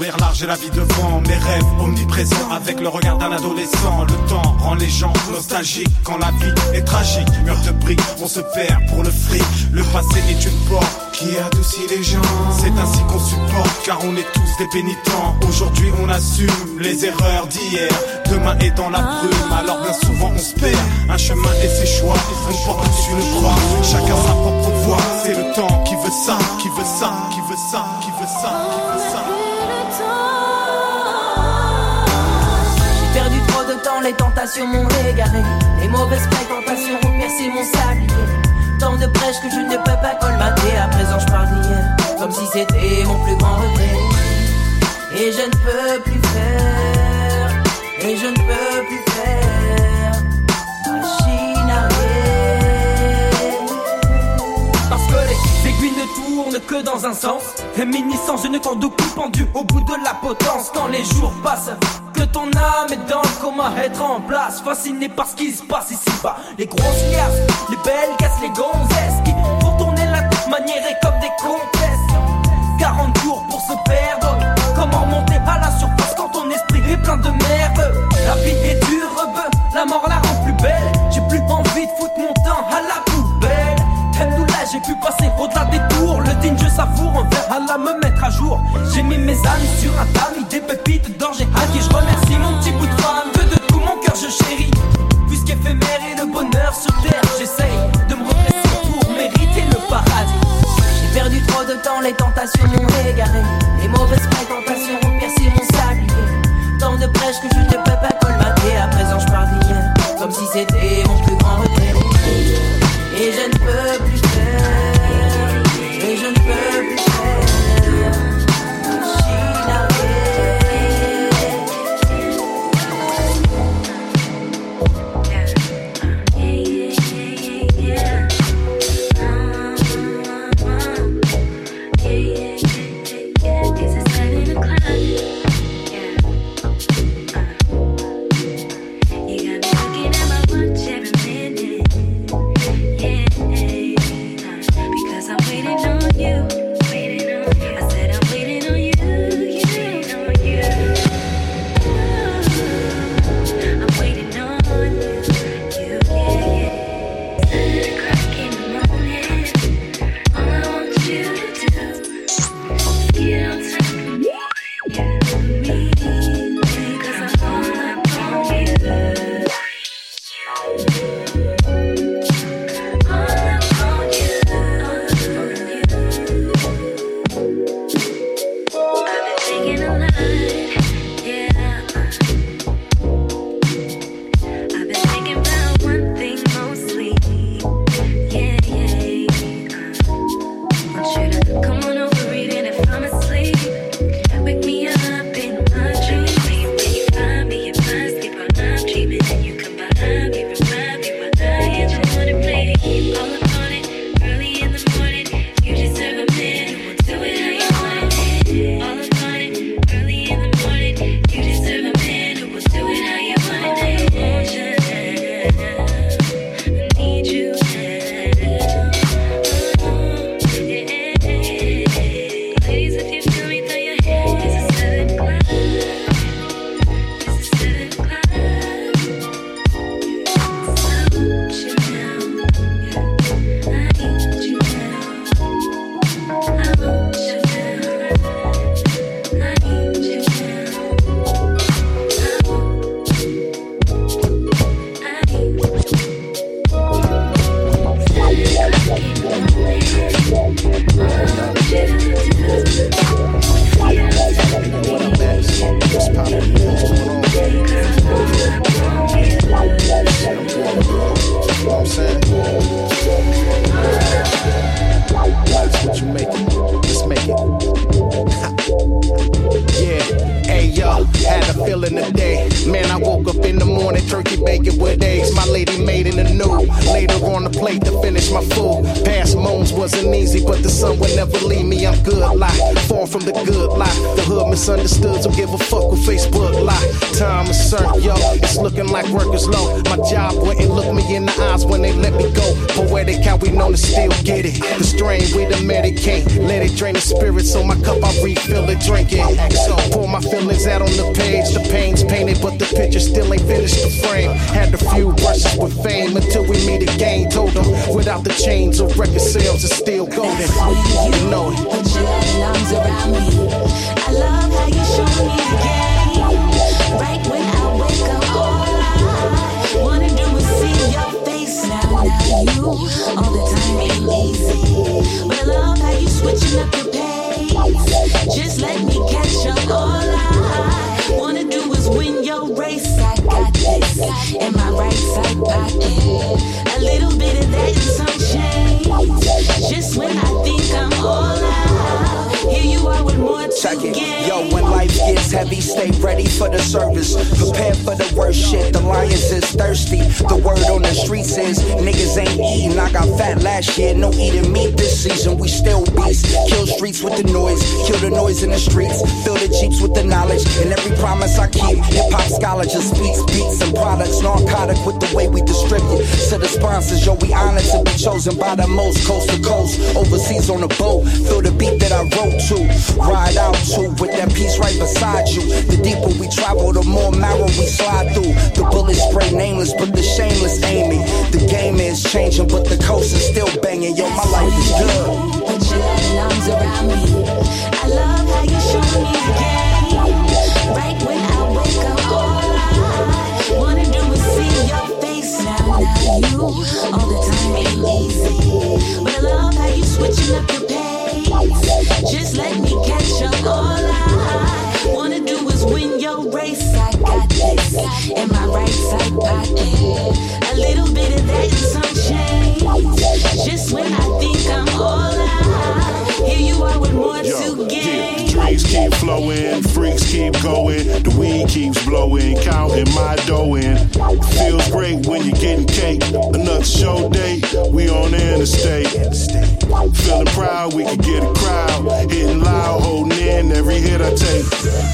Sourire large et la vie devant. Mes rêves omniprésents avec le regard d'un adolescent. Le temps rend les gens nostalgiques quand la vie est tragique. Mur de briques, on se perd pour le fric. Le passé est une porte qui adoucit les gens. C'est ainsi qu'on supporte, car on est tous des pénitents. Aujourd'hui, on assume les erreurs d'hier. Demain est dans la brume, alors bien souvent on se perd. Un chemin et ses choix, on porte dessus le croix. Chacun sa propre voie, c'est le temps qui veut ça, qui veut ça, qui veut ça, qui veut ça, qui veut ça. Les tentations m'ont égaré. Les mauvaises fréquentations ont percé mon sablier. Tant de brèches que je ne peux pas colmater. À présent, je parle d'hier, comme si c'était mon plus grand regret. Et je ne peux plus faire, et je ne peux plus faire. Machine arrière. Parce que les aiguilles ne tournent que dans un sens. Réminiscence, je ne pendu au bout de la potence. Quand les jours passent, ton âme est dans le coma, être en place. Fasciné par ce qui se passe ici-bas. Les grosses liasses, les belles caisses, les gonzesses qui font tourner la tête maniérée comme des comtesses. 40 jours pour se perdre. Comment monter à la surface quand ton esprit est plein de merde? La vie est dure, la mort la rend plus belle. J'ai plus envie de foutre mon temps à la poubelle. Aime-nous là, j'ai pu passer au-delà des la me mettre à jour. J'ai mis mes amis sur un tamis, des pépites d'or, j'ai hacké. Je remercie mon petit bout de femme, que de tout mon cœur je chéris. Puisqu'éphémère est le bonheur sur terre, j'essaye de me redresser pour mériter le paradis. J'ai perdu trop de temps, les tentations m'ont égaré. Les mauvaises fréquentations ont percé mon sablier. Tant de brèches que je ne peux pas colmater. À présent, je d'hier, comme si c'était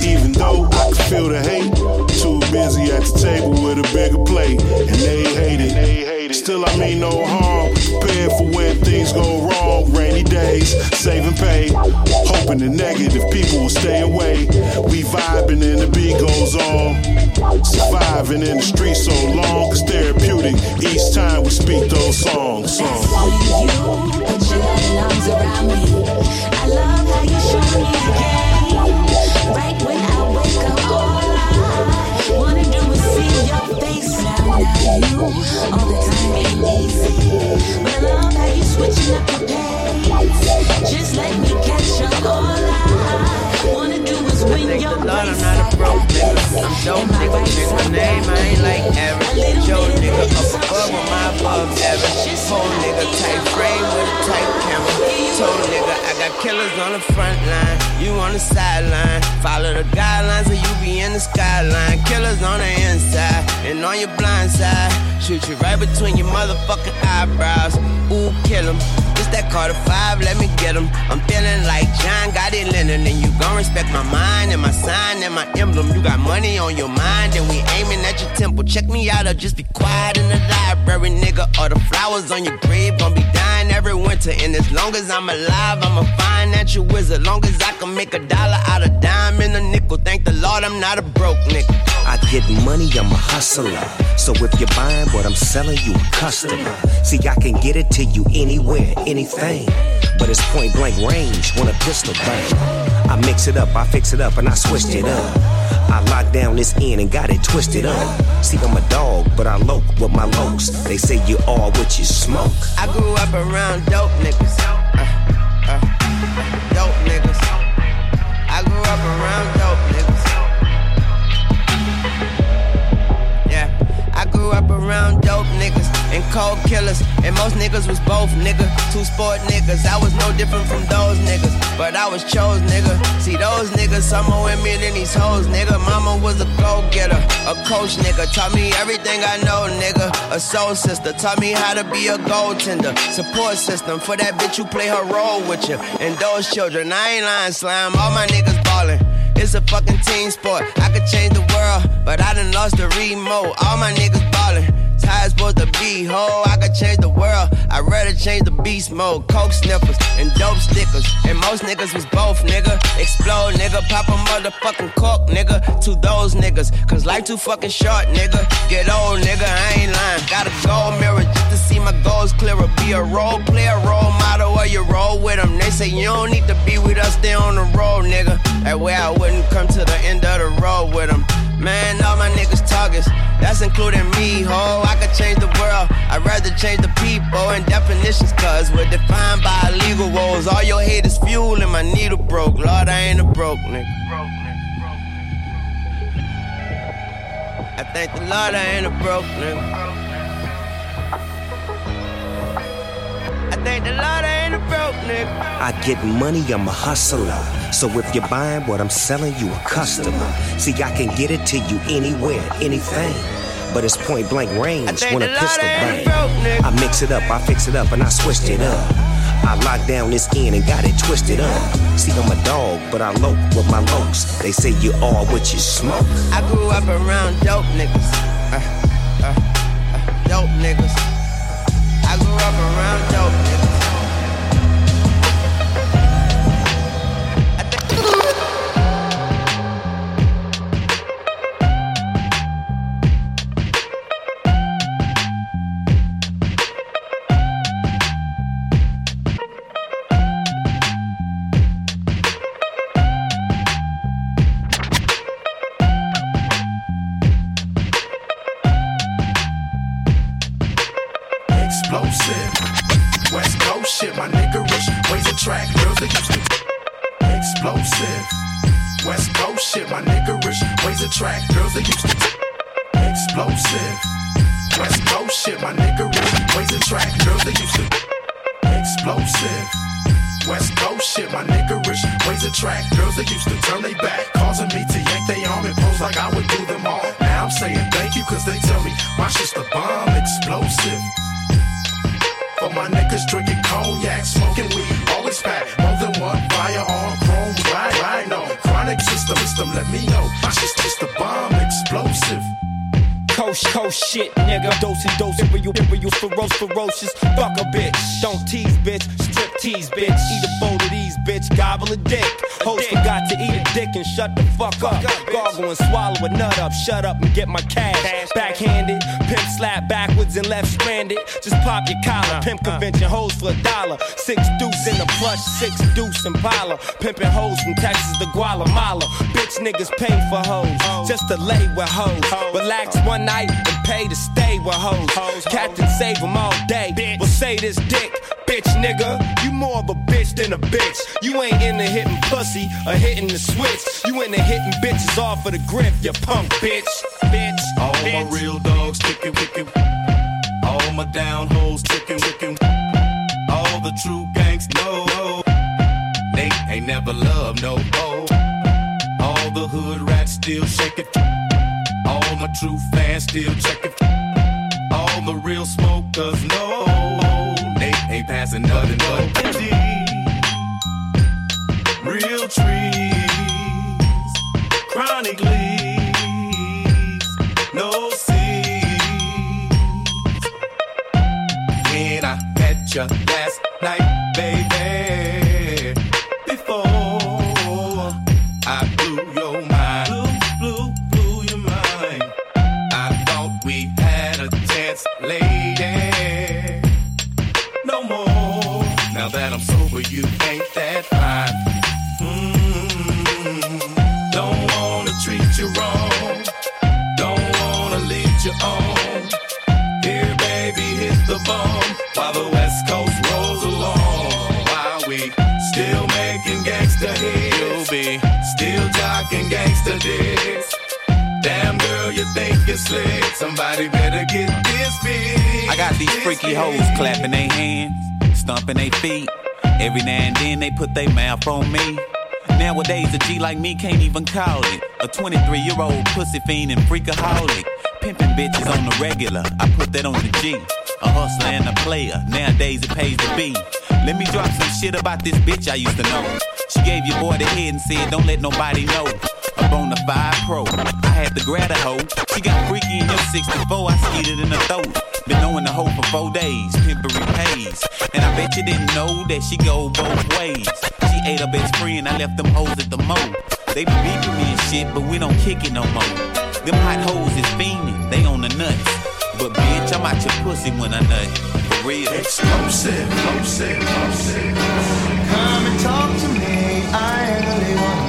Even though I can feel the hate, too busy at the table with a bigger plate. And they hate it. Still, I mean no harm. Prepared for when things go wrong. Rainy days, saving pay. Hoping the negative people will stay away. We vibing and the beat goes on. Surviving in the streets so long, it's therapeutic. Each time we speak those songs. songs. Put your loving arms around me. I love how you show me switching up your pace. Just let me catch up. All I wanna do is win your Lord, I'm not a broke nigga. I'm dope nigga. Check my name, I ain't like average. Joe nigga up above on my above average. Whole nigga tight frame with a tight camera. Told nigga I got killers on the front line. You on the sideline. Follow the guidelines or you be in the skyline. Killers on the inside and on your blind side. Shoot you right between your motherfucking eyebrows. Ooh, kill 'em. It's that Carter 5, let me get 'em. I'm feeling like John got it Lennon, and you gon' respect my mind and my sign and my emblem. You got money on your mind, and we aiming at your temple. Check me out or just be quiet in the library, nigga. Or the flowers on your grave gon' be dying every winter. And as long as I'm alive, Financial wizard. Long as I can make a dollar out of dime and a nickel. Thank the Lord I'm not a broke nigga. I get money, I'm a hustler. So if you're buying what I'm selling, you a customer. See, I can get it to you anywhere, anything. But it's point blank range when a pistol bang. I mix it up, I fix it up, and I switched it up. I locked down this end and got it twisted up. See, I'm a dog, but I loke with my lokes. They say you are what you smoke. I grew up around dope niggas. Uh, uh, dope niggas. I grew up around dope niggas. Yeah, I grew up around and cold killers. And most niggas was both, nigga. Two sport niggas. I was no different from those niggas. But I was chose, nigga. See, those niggas, some more me than these hoes, nigga. Mama was a go getter, a coach, nigga. Taught me everything I know, nigga. A soul sister. Taught me how to be a goaltender. Support system for that bitch who play her role with you. And those children, I ain't lying, slime. All my niggas ballin'. It's a fucking team sport. I could change the world, but I done lost the remote. All my niggas ballin'. How it's supposed to be, ho. I could change the world. I'd rather change the beast mode. Coke sniffers and dope stickers. And most niggas was both, nigga. Explode, nigga. Pop a motherfucking cork, nigga. To those niggas. Cause life too fucking short, nigga. Get old, nigga. I ain't lying. Got a gold mirror just to see my goals clearer. Be a role player, role model, or you roll with them. They say you don't need to be with us, stay on the road, nigga. That way I wouldn't come to the end of the road with them. Man, all my niggas targets, that's including me, ho. I could change the world, I'd rather change the people and definitions, cuz we're defined by illegal woes. All your hate is fuel and my needle broke. Lord, I ain't a broke nigga. I thank the Lord I ain't a broke nigga. I thank the Lord I ain't a broke nigga. I get money, I'm a hustler. So if you're buying what I'm selling, you a customer. See, I can get it to you anywhere, anything. But it's point blank range when a pistol bang. I mix it up, I fix it up, and I switched it up. I locked down this end and got it twisted up. See, I'm a dog, but I lope with my lokes. They say you are what you smoke. I grew up around dope niggas. Uh, uh, uh, dope niggas. I grew up around dope fuck up. Gargle and swallow a nut up. Shut up and get my cash. Backhanded, pimp slap backwards and left stranded. Just pop your collar. Pimp convention hoes for a dollar. Six deuce in the plush, six deuce in Impala. Pimping hoes from Texas to Guatemala. Bitch niggas pay for hoes. Just to lay with hoes. Relax one night and pay to stay with hoes. Captain save them all day. Will say this dick, bitch nigga. You more of a bitch than a bitch. You ain't into hitting pussy or hitting the switch. You into hitting bitches off of the grip, you punk bitch. Bitch. All my real dogs ticking, wicking. All my down hoes ticking, wicking. All the true gangs know. They ain't never loved no hoe. All the hood rats still shaking. All my true fans still checking. All the real smokers know. They ain't passing nothing but Sonic hoes clapping their hands, stomping their feet. Every now and then they put their mouth on me. Nowadays, a G like me can't even call it. A 23 year old pussy fiend and freakaholic. Pimping bitches on the regular, I put that on the G. A hustler and a player, nowadays it pays to be. Let me drop some shit about this bitch I used to know. She gave your boy the head and said, Don't let nobody know. On the 5 Pro, I had to grab a hoe. She got freaky in your 64, I skeeted in the throat. Been knowing the hoe for four days, pimpery pays. And I bet you didn't know that she go both ways. She ate her best friend, I left them hoes at the mo. They be beefing me and shit, but we don't kick it no more. Them hot hoes is fiending, they on the nuts. But bitch, I'm out your pussy when I nut. For real. Explosive, explosive, explosive. Come and talk to me. I really wanna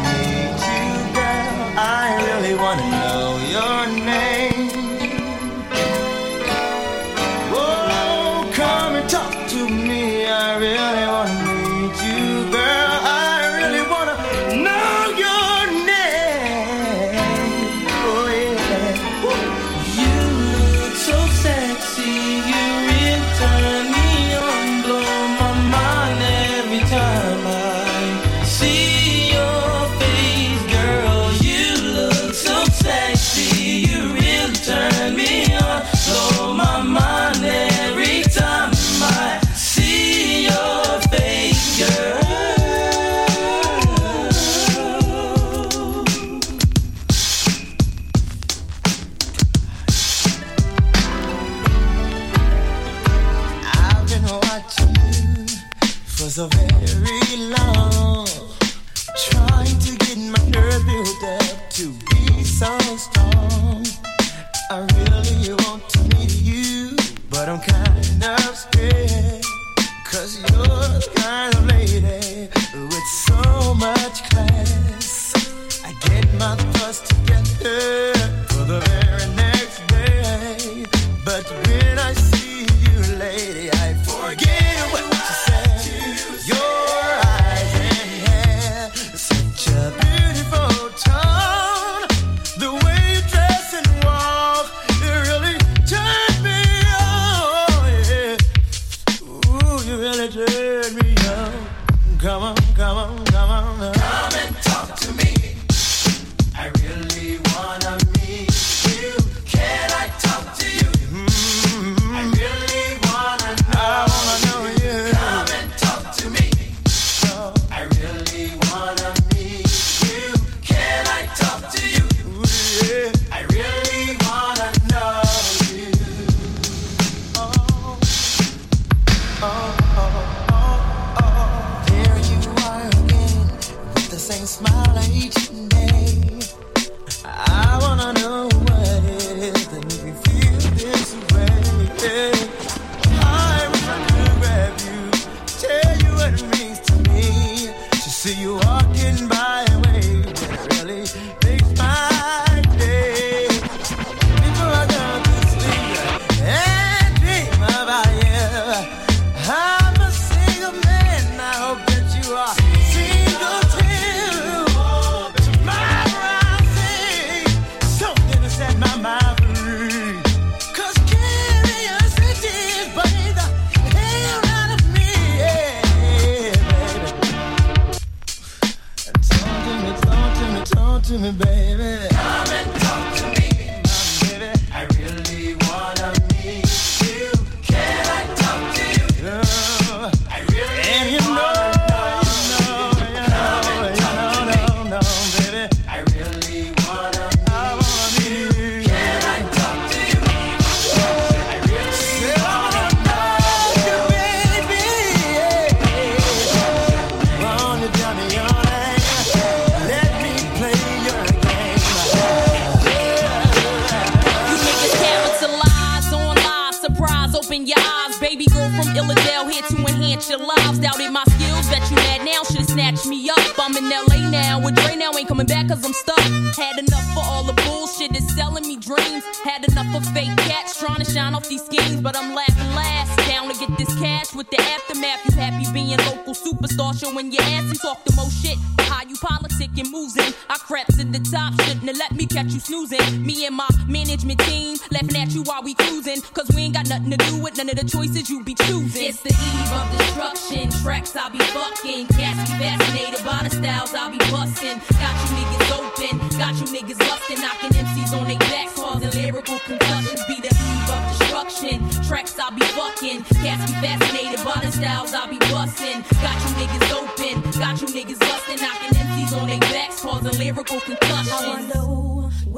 enhance. Doubted my skills, bet you mad now, should've snatched me up. I'm in LA now, with Dre now, ain't coming back cause I'm stuck. Had enough for all the bullshit that's selling me dreams. Had enough of fake cats trying to shine off these schemes, but I'm laughing last. Down to get this cash with the aftermath. You happy being local superstar, showing your ass and talk the most shit. How you politic fucking moves in. I crept to the top, shouldn't let me catch you snoozing. Me and my management team laughing at you while we cruising. Cause we ain't got nothing to do with none of the choices you be choosing. It's the eve of destruction. Tracks I'll be fucking. Cats be fascinated by the styles I'll be busting. Got you niggas open. Got you niggas lusting. Knocking MCs on their backs. Causing lyrical concussions. Be the eve of destruction. Tracks I'll be fucking. Cats be fascinated by the styles I'll be busting. Got you niggas open. Got you niggas a lyrical concussion.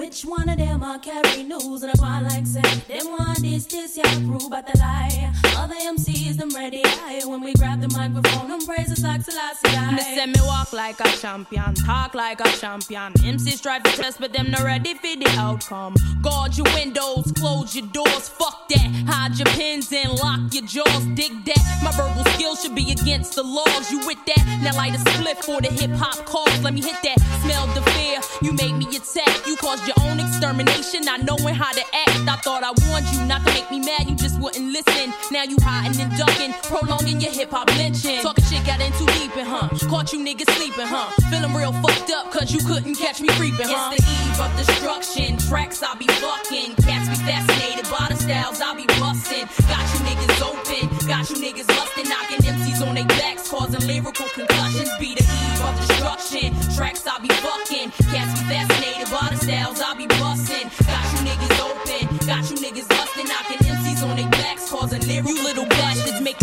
Which one of them are carry news and I like say them one this this yeah prove but the lie. Other MCs them ready high when we grab the microphone them praises like Selassie. Me say me walk like a champion, talk like a champion. MCs try to test, but them not ready for the outcome. Guard your windows, close your doors, fuck that. Hide your pins and lock your jaws, dig that. My verbal skills should be against the laws. You with that? Now light a split for the hip hop cause. Let me hit that. Smell the fear. You made me attack. You caused your own extermination, not knowing how to act. I thought I warned you not to make me mad, you just wouldn't listen. Now you hiding and ducking, prolonging your hip hop lynching. Talking shit got in too deep huh? Caught you niggas sleeping, huh? Feeling real fucked up, cause you couldn't catch me creeping, huh? It's the eve of destruction. Tracks I'll be fucking. Cats be fascinated by the styles I'll be busting. Got you niggas open, got you niggas lusting, knocking MCs on their backs, causing lyrical concussions. Be the eve of destruction. Tracks I'll be fucking. Cats be fascinated by the styles I'll be busting. Got you niggas open, got you niggas busting, knocking MCs on their backs, causing lyrical You little bastards make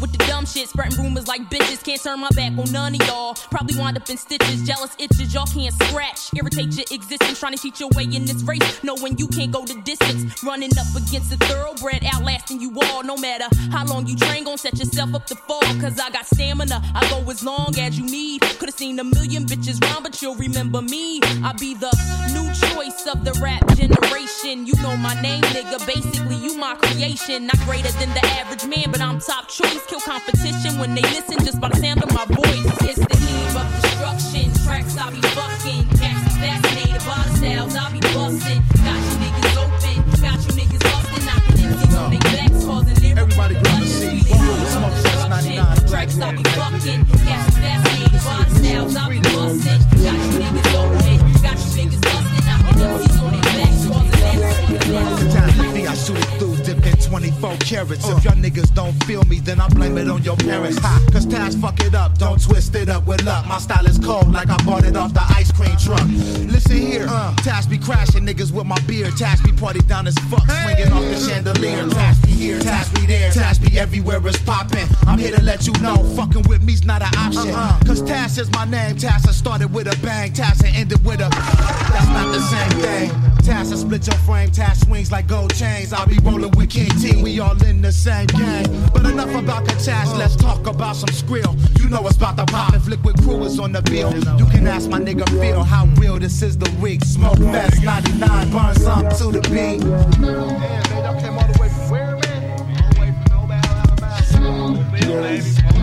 with the dumb shit. Spreading rumors like bitches. Can't turn my back on none of y'all. Probably wind up in stitches. Jealous itches y'all can't scratch. Irritate your existence. Trying to cheat your way in this race. Knowing you can't go the distance. Running up against a thoroughbred. Outlasting you all. No matter how long you train, gon' set yourself up to fall. Cause I got stamina. I go as long as you need. Could've seen a million bitches round, but you'll remember me. I be the new choice of the rap generation. You know my name, nigga. Basically, you my creation. Not greater than the average man, but I'm top choice. Kill competition when they listen just by the sound of my voice. It's the eve of destruction. Tracks I'll be fucking. Cats fascinated by the styles I'll be busting. Got you niggas open. Got you niggas busting. Knocking MCs on their backs. Causing lyrical Everybody grab a seat. Smoke Shots 99. Tracks I'll be fucking. Cats fascinated by the styles I'll be busting. Got you niggas open. Got you niggas busting. Knocking MCs on their backs. Causing lyrical I shoot it through 24 carats. If y'all niggas don't feel me, then I blame it on your parents. Ha, cause Taz fuck it up, don't twist it up with luck. My style is cold like I bought it off the ice cream truck. Listen here, uh, Taz be crashing niggas with my beer. Taz be party down as fuck, swinging off the chandelier. Taz be here, Taz be there, Taz be everywhere it's popping. I'm here to let you know, fucking with me's not an option. huh Cause Taz is my name, Taz I started with a bang, Taz I ended with a. thing. I split your frame, Taz swings like gold chains. I'll be rolling with King T, we all in the same game. But enough about the Taz, let's talk about some skrill. You know what's about to pop if Liquid Crew is on the bill. You can ask my nigga Phil how real this is the week. Smoke Fest 99, burn some to the beat. I was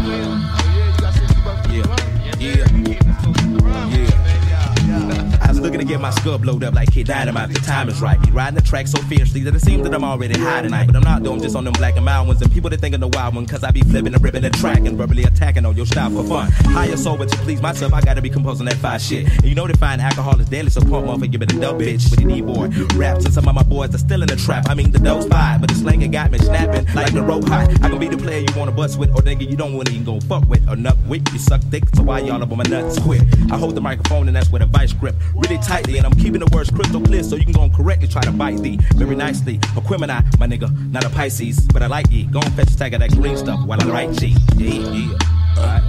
looking to get my skull blowed up like Kid Dynamite. The time is right. Be riding the track so fiercely that it seems that I'm already high tonight. But I'm not doing just on them black and mild ones. And people that think I'm the wild one, cause I be flipping and ripping the track and verbally attacking on your style for fun. Higher soul, but to please myself, I gotta be composing that fire shit. And you know they find alcohol is deadly, so pump motherfucker, give it a dope bitch with the keyboard. Raps and some of my boys are still in the trap. I mean, the dope's fine, but the slang got me snapping like the rope high. I can be the player you wanna bust with, or nigga you don't wanna even go fuck with, or nut with. You suck dick, so why y'all up on my nuts quick? I hold the microphone and that's with a vice grip, really tightly, and I'm keeping the words crystal clear so you can go and correctly try to bite thee very nicely. A Quimini, my nigga, not a Pisces, but I like ye. Go and fetch a stack of that green stuff while I write G. Yeah, yeah. Alright.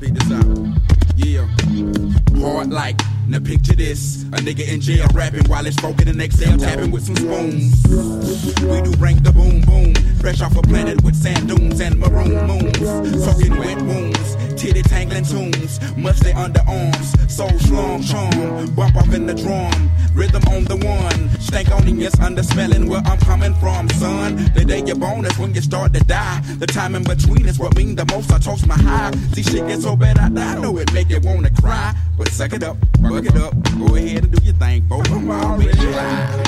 Beat this out. Yeah. Hard like. Now picture this, a nigga in jail rapping while it's smoking and exhale tapping with some spoons. We do rank the boom boom, fresh off a planet with sand dunes and maroon moons, soaking wet wounds, titty tangling tunes, musty underarms, soul slum charm, bump off in the drum, rhythm on the one, stank on in yes under smelling where I'm coming from, son. The day you're born is when you start to die. The time in between is what mean the most. I toast my high. See shit get so bad I, I know it make you wanna cry, but suck it up, buck it up, go ahead and do your thing, folks. I'm already uh.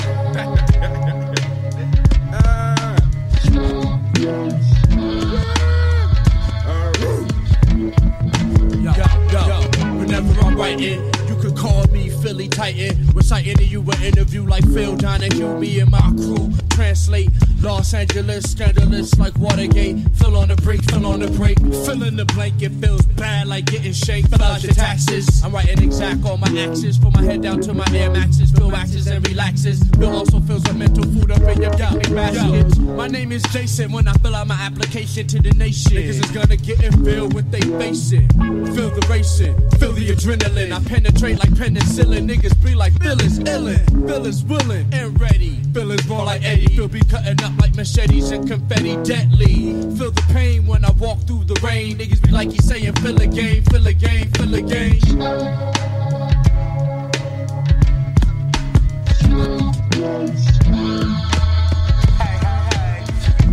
Yo, yo, writing. You call me Philly Titan, reciting to you an interview like Phil Donahue. Me and my crew translate Los Angeles scandalous like Watergate. Fill on the brake, fill on the break. fill in the blank. It feels bad like getting shaked. Fill out your taxes. I'm writing exact on my axes. Put my head down to my air maxes. Bill axes and relaxes. Bill also feels a mental food up in your big baskets. My name is Jason. When I fill out my application to the nation, niggas is gonna get in filled with they facing. Feel the racing, feel the adrenaline. I penetrate like penicillin. Niggas be like Phil is illin', Phil is willing and ready. Phil is born like Eddie. Phil be cutting up like machetes and confetti deadly. Feel the pain when I walk through the rain. Niggas be like he's saying, fill a game, fill a game, fill a game.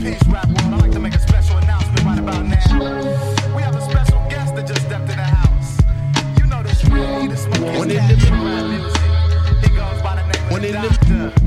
Peace rap world, I'd like to make a special announcement right about now. One in the. One in the.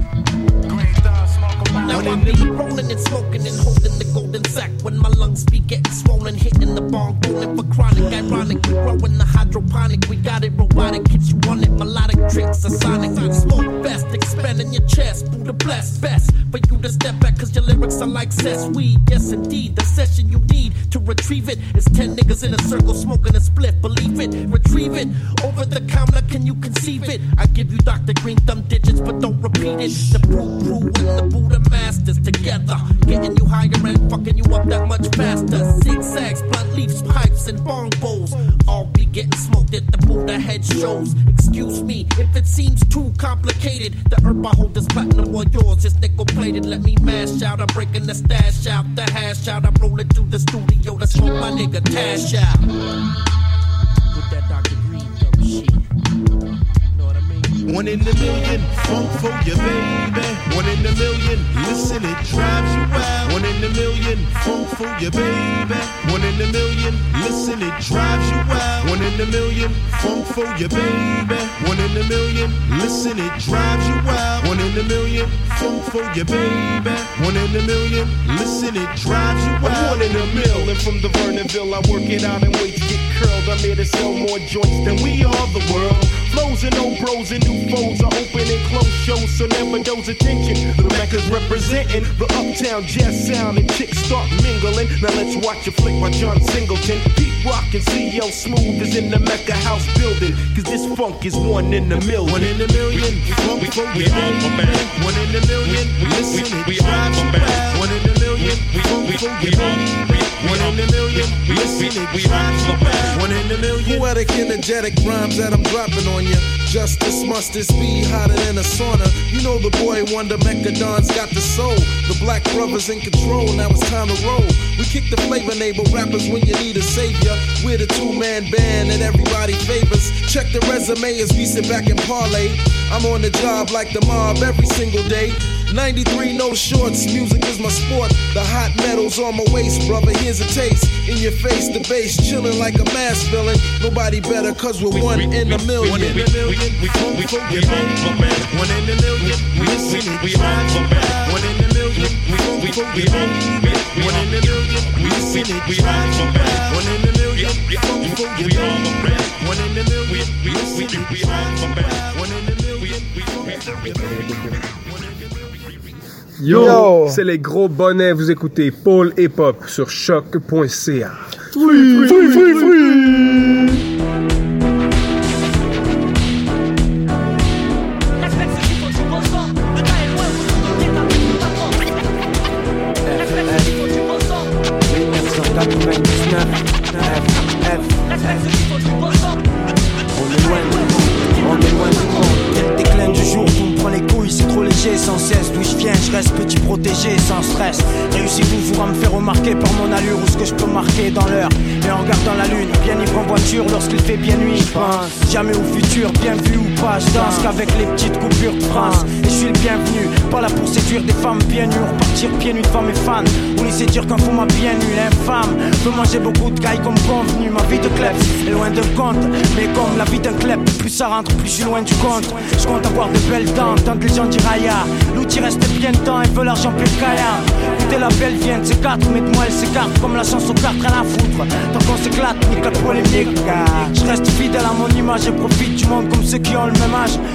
Now. I'm be rolling and smoking and holding the golden sack when my lungs be getting swollen, hitting the bong, rolling for chronic. Ironic, growing the hydroponic. We got it robotic, hits you on it, melodic tricks, a sonic. Smoke best, expanding your chest, Buddha bless best for you to step back, cause your lyrics are like cess weed. Yes, indeed, the session you need to retrieve it is 10 niggas in a circle smoking a split. Believe it, retrieve it over the counter. Can you conceive it? I give you Dr. Green thumb digits, but don't repeat it. The brew crew and the Buddha masters together, getting you higher and fucking you up that much faster. Zigzags, blunt leaves, pipes, and bong bowls all be getting smoked at the Buddha head shows. Excuse me if it seems too complicated. The herb I hold is platinum or yours is nickel plated. Let me mash out. I'm breaking the stash out, the hash out. I'm rolling through the studio to smoke my nigga Tash out. With that Dr. One in a million, funk for your baby. One in a million, listen, it drives you wild. One in a million, funk for your baby. One in a million, listen, it drives you wild. One in a million, funk for your baby. One in a million, listen, it drives you wild. One in a million, funk for your baby. One in a million, listen, it drives you wild. I'm one in a million from the Vernonville. I work it out and wait to get curled. I'm here to sell more joints than we are the world. Flows and old bros and new foes are open and close shows, so never those attention. The Mecca's representing the uptown jazz sound and chicks start mingling. Now let's watch a flick by John Singleton. Pete Rock and CL Smooth is in the Mecca house building, cause this funk is one in a million. One in a million, funk for your baby. One in a million, listen, it drives you wild. One in a million, funk for your baby. One in a million, listen, it drives you wild. One in a million. Poetic, energetic rhymes that I'm dropping on you. Justice must this be hotter than a sauna. You know the boy Wonder Mechadon's got the soul. The black brothers in control, now it's time to roll. We kick the flavor enable rappers when you need a savior. We're the two man band that everybody favors. Check the resume as we sit back and parlay. I'm on the job like the mob every single day. 93 no shorts, music is my sport. The hot metal's on my waist, brother. Here's a taste. In your face, the bass chilling like a mass villain. Nobody better, cause we're one in a million. One in a million, we funk for baby. One in a million, listen, it drives you wild. One in a million, we for your baby. One in a million, listen, it drives you wild. One in a million, we funk for your baby. One in a million, listen, it drives you wild. One in a million, we funk for your baby. Yo, Yo. c'est les gros bonnets, vous écoutez Paul Hip Hop sur choc.ca. Free, je danse qu'avec les petites coupures de France. Et je suis le bienvenu, pas là pour séduire des femmes bien nues, repartir pieds nus devant mes fans. Ou laisser dire qu'un fou m'a bien nu, l'infâme. Peut manger beaucoup de cailles comme convenu, ma vie de klebs est loin de compte. Mais comme la vie d'un kleb, plus ça rentre, plus je suis loin du compte. Je compte avoir de belles dents, tant que les gens diront ya. L'outil reste bien temps, elle veut l'argent plus kaya. Écoutez la belle vient de quatre, mais de moi elle s'écarte comme la chance aux cartes, rien à foutre. Tant qu'on s'éclate, nique la polémique. Je reste fidèle à mon image et profite du monde comme ceux qui ont le même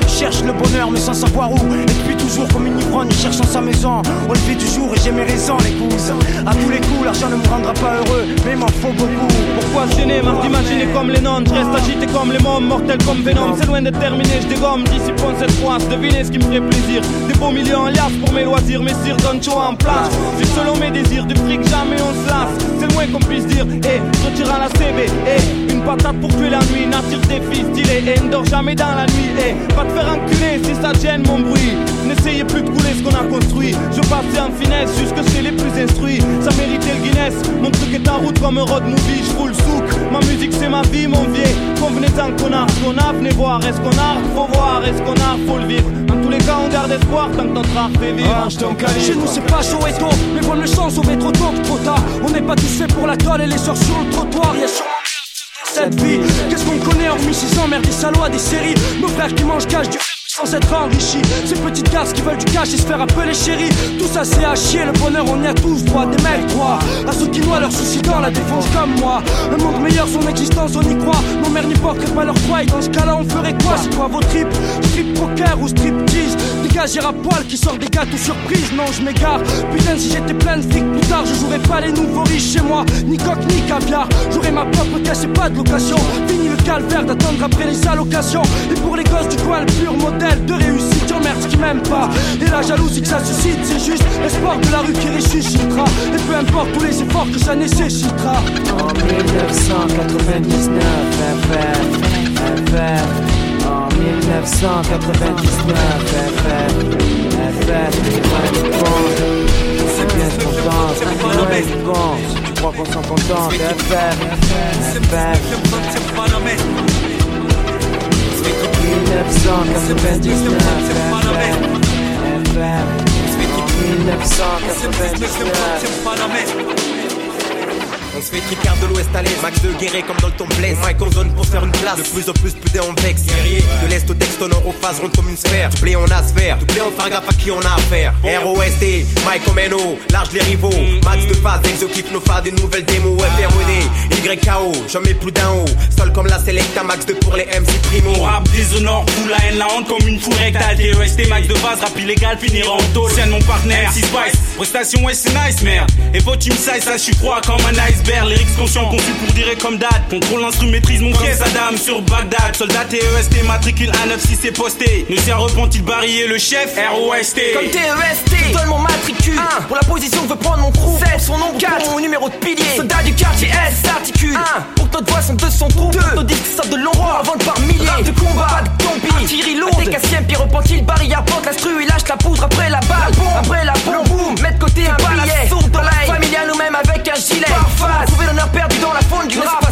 Cherche le bonheur mais sans savoir où. Et depuis toujours comme une ivrogne, cherchant sa maison. On le fait toujours et j'ai mes raisons, les couses. À tous les coups, l'argent ne me rendra pas heureux, mais m'en faut beaucoup. Pourquoi gêner, marre d'imaginer comme les nonnes? Je reste agité comme les mômes, mortel comme Venom. C'est loin d'être terminé, je dégomme, dissipons cette fois. Devinez ce qui me ferait plaisir. Des beaux millions en liasse pour mes loisirs. Mes cires donnent choix en place. Juste selon mes désirs, du fric jamais on se lasse. C'est loin qu'on puisse dire, eh, je tire à la CB Eh, patate pour tuer la nuit. Nature des fils stylés, et ne dors jamais dans la nuit. Eh, pas te faire enculer si ça gêne mon bruit. N'essayez plus de couler ce qu'on a construit. Je passe en finesse, jusque chez les plus instruits. Ça méritait le Guinness, mon truc est en route comme un road movie. Je roule souk, ma musique c'est ma vie mon vieil. Convenez-en qu'on a qu'on a, venez voir Est-ce qu'on a, faut voir, est-ce qu'on a, faut le vivre. Dans tous les cas on garde espoir tant que notre art fait vivre Ah, Chez nous c'est pas chaud et tôt, mais bonne chance, on met trop tôt que trop tard. On n'est pas tous faits pour la toile et les heures sur le trottoir. Cette vie. Qu'est-ce qu'on connaît hormis ces emmerdes, des salauds, des séries? Nos frères qui mangent cash du sans être enrichis Ces petites garces qui veulent du cash et se faire appeler chéri Tout ça c'est à chier, le bonheur on y a tous droit. Des mecs droits, à ceux qui noient leurs soucis dans la défense comme moi. Un monde meilleur, son existence on y croit. Nos mères n'y porteraient pas leur foi et dans ce cas-là on ferait quoi? C'est quoi vos tripes? Strip poker ou strip tease? Dégagir à poil qui sort des gâteaux surprise Non je m'égare, putain si j'étais plein de fric plus tard Je jouerais pas les nouveaux riches chez moi. Ni coq ni caviar, j'aurais ma propre caisse et pas de location. Fini le calvaire d'attendre après les allocations. Et pour les gosses du coin le pur modèle de réussite, j'emmerde ce qui m'aime pas. Et la jalousie que ça suscite, c'est juste l'espoir de la rue qui ressuscitera. Et peu importe tous les efforts que ça nécessitera. En 1999, FF, FF. En 1999, FF, FF. C'est bien compte. Si tu crois qu'on s'en contente, FF, FF. speak your queen love song It's the best thing that the to my mind Speak love song It's the best thing that comes to my On se fait tricard de l'ouest à l'est, max de guéret comme dans le blesse. Mike on zone pour faire une place, de plus en plus plus on vexe. Guerrier, de l'est au texte, en phase ronde comme une sphère. Du blé on a sphère, du blé on faire gaffe à qui on a affaire. ROST, Mike Omeno, large les rivaux. Max de phase, Enzo kiffe nos phases, des nouvelles démos. FROD, YKO, jamais plus d'un haut. Sol comme la Selecta, max de pour les MC Primo. On rap déshonore, fout la haine, la honte comme une foule rectale. DEST, max de base, rap illégal, finira en tôle. Tiens mon partenaire, 6 Spice, prestation, ouais c'est nice, merde. Et faut team size, ça je suis froid comme un iceberg. Lyrics conscient, conçu pour dire comme date. Contrôle l'instru, maîtrise mon pièce, Adam sur Bagdad. Soldat TEST, matricule 196 c'est posté. Ne s'est repenti le barillet, le chef, ROST. Comme TEST, donne mon matricule. Pour la position, veut prendre mon trou. 7, son nom 4, mon numéro de pilier. Soldat du quartier S, s'articule. 1, pour que notre voix sont 200 trous. 2, nos disques sortent de l'endroit. Avant par milliers. Rap de combat, pas de combi. Artillerie lourde. Décassième, puis repentit le baril, apporte l'instru, il lâche la poudre après la balle. Après la bombe, boum, met de côté un billet. Sourde de l'ail, familial ou même avec un gilet. Parfois, trouver l'honneur perdu dans la faune du rap.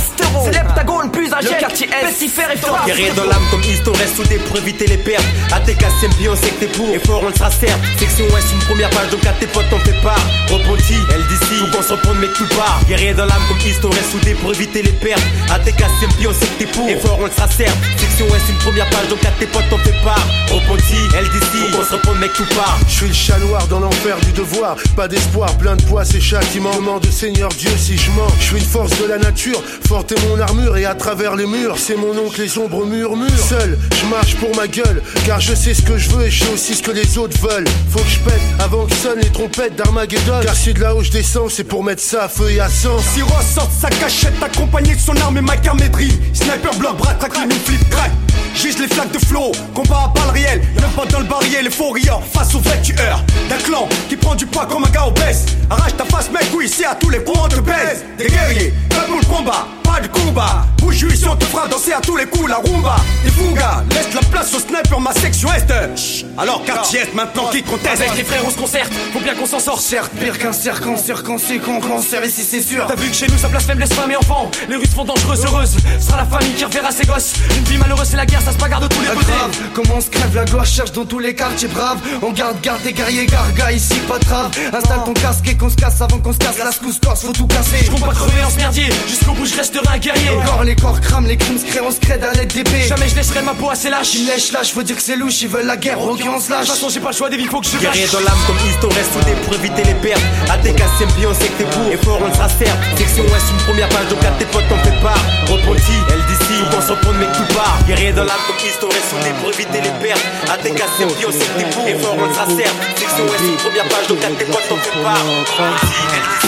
C'est l'heptagone plus âgé. Le quartier S, pestifère et fort. Guerrier dans l'âme comme Histo reste soudé pour éviter les pertes. ATK c'est on sait que t'es pour. Et fort on le sera certes. Section Ouest une première page donc à tes potes t'en fais part. Rebondis, LDC, faut qu'on se reprenne mec tout part. Guerrier dans l'âme comme Histo reste soudé pour éviter les pertes. ATK c'est on sait que t'es pour. Et fort on le sera certes. Section Ouest une première page donc à tes potes t'en fais part. Rebondis, LDC, faut qu'on se reprenne mec tout part. Je suis le chat noir dans l'enfer du devoir. Pas d'espoir, plein de poids, c'est châtiment. Demande au Seigneur Dieu si je mens. Je suis une force de la nature, forte mon armure et à travers les murs, c'est mon oncle les ombres murmurent. Seul, je marche pour ma gueule, car je sais ce que je veux et je sais aussi ce que les autres veulent. Faut que je pète avant que sonnent les trompettes d'Armageddon. Car si de là où je descends, c'est pour mettre ça à feu et à sang. Si ressort sa cachette accompagné de son arme et ma carmétrie. Sniper bloc, bras track, une flip crack. J'vise les flaques de flow, combat à balles réelles. Y'en pas dans le barillet, les faux riants face aux vrais tueurs. D'un clan qui prend du poids comme un gars obèse. Arrache ta face, mec, oui, ici à tous les coups on te baise. Des guerriers, pour le combat, pas de combat. Bouge ici, on te fera danser à tous les coups la rumba. Des fungas, laisse la place au sniper, ma section est. Chut, alors quartier est maintenant qui conteste. Avec les frères, on se concerte, faut bien qu'on s'en sorte. Certes, pire qu'un cercle, circoncis, qu'on cancer, ici c'est sûr. T'as vu que chez nous ça blasphème les femmes et enfants. Les rues se font dangereuses, heureuses. Ce sera la famille qui reverra ses gosses. Une vie malheureuse, c'est la guerre, ça se bagarre de tous les côtés. grave, comment on se crève la gloire cherche dans tous les quartiers braves On garde garde des guerriers garga ici pas de trave Installe ton casque et qu'on se casse avant qu'on se casse la secousse corse faut tout casser Je compte pas crever en ce merdier, jusqu'au bout je resterai un guerrier. Encore les corps crament, les crimes se créent, on se crée à l'aide d'épée. Jamais je laisserai ma peau assez lâche. Ils lèchent lâche, veux dire que c'est louche, ils veulent la guerre, ok on se lâche. De toute façon, j'ai pas le choix des vies, faut que je Guerrier dans l'âme comme Histo, reste soudé pour éviter les pertes. ATK, c'est on sait que t'es pour. Et fort, on sera certes. Section Ouest, une première page, donc à tes potes, t'en fais part. Repenti, LDC, on s'en prend, mais tout part. Guerrier dans l'âme comme Histo, reste soudé pour éviter les pertes. ATK, c'est on sait que t'es pour. Et fort, on sera certes. Section Ouest, une première page, donc à tes potes, t'en fais part. Repenti, LDC,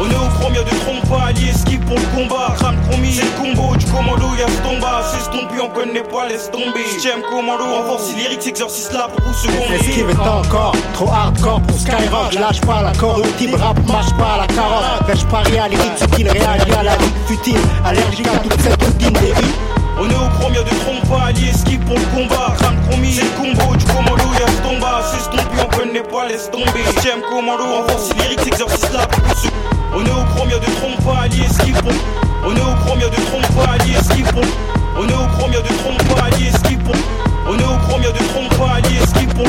On est au premier de trompe pas, allié skip pour le combat. Crame promis, c'est le combo du commando, y'a ce tomba. C'est tombé, on connaît pas, laisse tomber. J'aime commando, renforce lyrique, exorcise là pour vous seconder. Esquive est encore trop hardcore pour Skyrock. Lâche pas la corde, type rap, marche pas à la carotte. Vais-je parier à c'est qu'il réagit à la vie? Futile. Allergique à toute cette routine des. On est au premier de trompe pas, allié skip pour le combat. Crame promis, c'est le combo du commando, y'a ce tomba. C'est tombé, on connaît pas, laisse tomber. J'aime commando, renforce lyrique, exorcise là. On est au premier de trompe pas, allié skip pour On est au premier de trompe pas, allié skip pour On est au premier de trompe pas, allié skip pour On est au premier de trompe pas, allié skip pour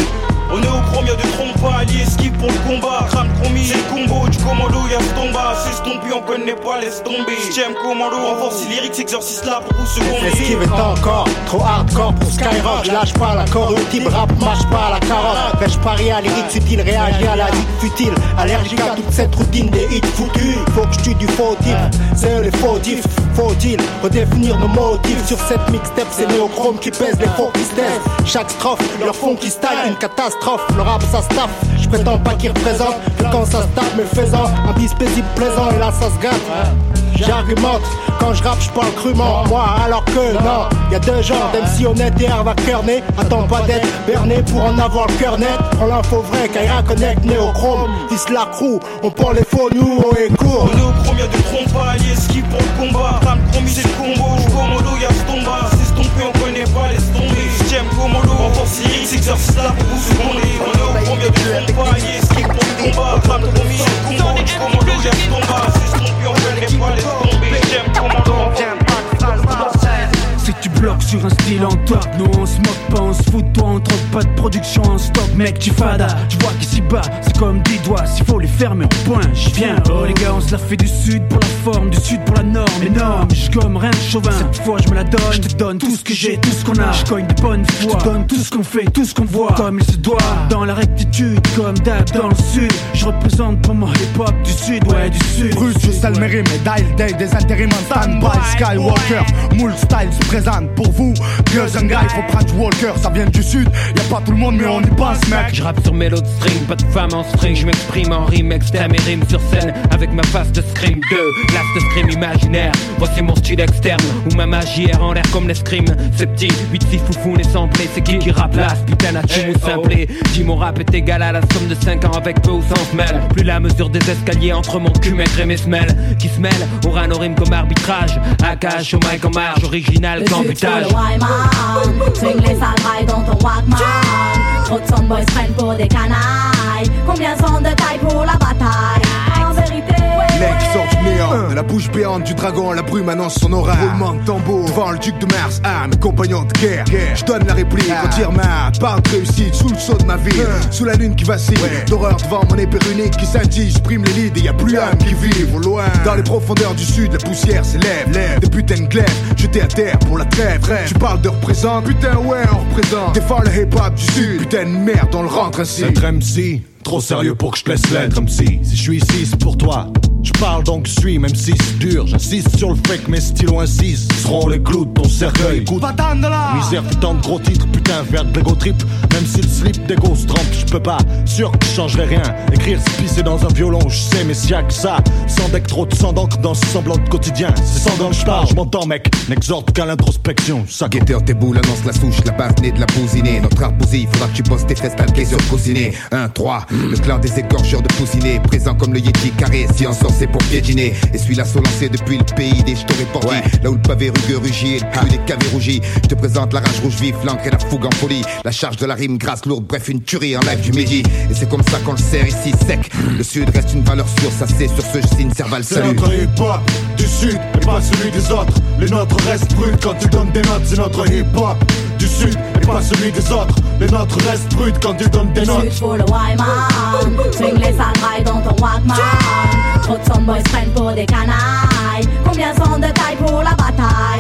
on est au premier de trompe pas, allié skip pour le combat. Crame promis, c'est le combo du commando, y'a ce tomba. C'est tombé, on connaît pas, laisse tomber. J'aime commando, renforce lyrique, exorcise là pour vous seconder. Esquive est encore trop hardcore pour Skyrock. Lâche pas la corde, type rap, marche pas à la carotte. Vais-je parier à l'élite futile, réagit à la vie futile? Allergique à toute cette routine des hits foutus. Faut que je tue du fautif, c'est eux les fautifs. Faut-il redéfinir nos motifs? Sur cette mixtape? C'est Néochrome qui pèse les faux qui se. Chaque strophe, leur fond qui style, une catastrophe. Le rap ça staff, je prétends pas qu'il représente que quand ça se tape, mais faisant un bis paisible plaisant et là ça se gâte. J'argumente, quand je rappe, je parle crûment. Moi, alors que non, y a deux genres d'MC honnête et Herva Kearney. Attends pas d'être berné pour en avoir le cœur net. Prends l'info vrai, Kaira Connect, Néochrome. Vis la crew, on prend les faux, nous on est court. On est trompe pas, skip pour le combat. Promis, c'est le combo lyrique, s'exerce là pour vous seconder. On est au premier de trompe pas, allié skip pour le combat. Crame promis, c'est le combo du commando, y'a ce sur un style en top, nous on se moque pas, on se fout de toi, on troque pas de production en stock, mec, tu fada. Tu vois qu'ici bas, c'est comme 10 doigts, s'il faut les fermer, on point, j'y viens. Oh les gars, on se la fait du sud pour la forme, du sud pour la norme, énorme. J'suis comme rien de chauvin, cette fois je me la donne, je te donne tout ce que j'ai, tout ce qu'on a. J'cogne de bonne foi, je donne tout ce qu'on fait, tout ce qu'on voit, comme il se doit. Dans la rectitude, comme d'hab dans le sud, je représente pour mon hip-hop du sud, ouais, du sud. Bruce, Salmery, médaille day, des intérims en stand-by. Skywalker, Moule Style se présente pour vous. Guys and Guy, faut prendre du Walker, ça vient du sud. Y'a pas tout le monde, mais on y passe, mec. Je rappe sur mélo de string, pas de femme en string. Je m'exprime en rime, externe et rime sur scène avec ma face de scream 2. Last scream imaginaire, voici mon style externe où ma magie est en l'air comme l'escrime. C'est petit, 8 6 foufou n'est semblé. C'est qui qui rappe là, putain à ou simplé. Dis mon rap est égal à la somme de 5 ans avec peu ou sans semelle. Plus la mesure des escaliers entre mon cul et mes semelles qui se mêlent. Aura nos rimes comme arbitrage. AKH au mic en marge, original qu'en butage. Swing les sales rails dans ton Walkman Trop de soundboys prennent pour des canailles Combien sont de taille pour la bataille? En vérité du néant, de la bouche béante du dragon, la brume annonce son aura. Roulement de tambour, devant le duc de Mars, ah, mes compagnons de guerre. Je donne la réplique, retire ma part de réussite sous le saut de ma vie. Sous la lune qui vacille, d'horreur devant mon épée runique qui scintille, je prime les leads et y a plus âme qui vivent au loin. Dans les profondeurs du sud, la poussière s'élève, lève des putains de glaives, jetés à terre pour la trêve. Tu parles de représente, putain ouais, on représente. Défends le hip-hop du sud, putain de merde, on le rentre ainsi. Être MC, trop sérieux pour que je te laisse l'être MC. Si je suis ici, c'est pour toi. Je parle donc suis, même si c'est dur. J'insiste sur le fait que mes stylos insistent. Seront les clous de ton cercueil. Écoute, misère, putain de gros titres, putain, faire de l'ego trip. Même si le slip d'ego se trempe, je peux pas. Sûr que je changerai rien. Écrire, se pisser dans un violon, je sais, mais s'il y a que ça. Sans deck, trop de sang d'encre dans ce semblant de quotidien. C'est sans dents que je parle, je m'entends, mec. N'exhorte qu'à l'introspection. Ça Guetteur, tes boules annonce la souche, la base née de la pousinée. Notre arbousie, faudra que tu poses tes fesses talquées sur cousiné. 1, 3, le clan des égorgeurs de pousinés. Présent comme le Yeti carré, si en sort c'est pour piétiner. Et suis l'assaut lancé depuis le pays des jetés réportés. Là où le pavé rugueux rugit et le cul des cavés rougis. Je te présente la rage rouge vive, l'encre et la fougue en folie. La charge de la rime grasse, lourde, bref, une tuerie en live du midi. Et c'est comme ça qu'on le sert ici sec. Le sud reste une valeur sûre, ça c'est sur ce, je signe Serval, C'est salut. notre hip-hop du sud et pas celui des autres. Les nôtres restent bruts quand tu donnes des notes. C'est notre hip-hop du sud et pas celui des autres. Les nôtres restent bruts quand tu donnes des notes. sud pour le Wyman Swing les sales rails dans ton Walkman Trop de soundboys prennent pour des canailles Combien sont de taille pour la bataille?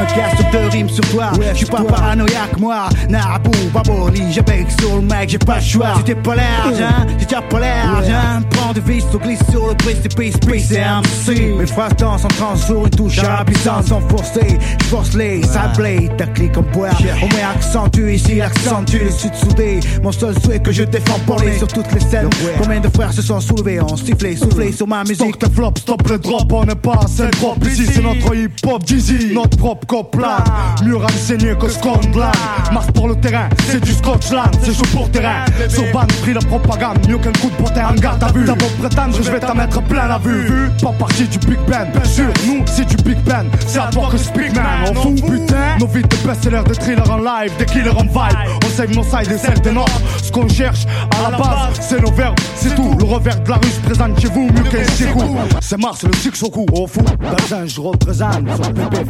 Un casse de rimes sur toi, je suis pas paranoïaque moi. Nabou, baboli, j'ai bec sur le mec, j'ai pas le choix. T'es pas l'argent, tu t'as pas l'argent Prends de vis, glisse sur le précipice, PCMC Mes phrases dansent en trans sur une touche à la puissance sans forcer J'force les sablés, ta clique en bois. On met accentue ici, accentue les sud soudés Mon seul souhait que je défends parler sur toutes les scènes. Combien de frères se sont soulevés, ont sifflé, soufflé sur ma musique? Stop le flop, stop le drop, on n'est pas assez drop Ici c'est notre hip-hop, Dizzy, notre propre copland Mieux renseigné que Scotland Mars pour le terrain, c'est du Scotland. C'est chaud pour terrain, sur ban, pris la propagande Mieux qu'un coup de bottin en garde à vue T'as beau prétendre, je vais t'en mettre plein la vue. Pas partie du Big Ben, bien sûr, nous c'est du Big Ben. C'est à toi que speak man, on fout putain. Nos vies de best-sellers, des thrillers en live, des killers en vibe. On save nos sides et celles des nôtres. Ce qu'on cherche à la base, c'est nos verbes, c'est tout. Le revers de la rue se présente chez vous mieux qu'un Sikou C'est Mars, le six au cou, au fou Bazin, je représente sur pépé,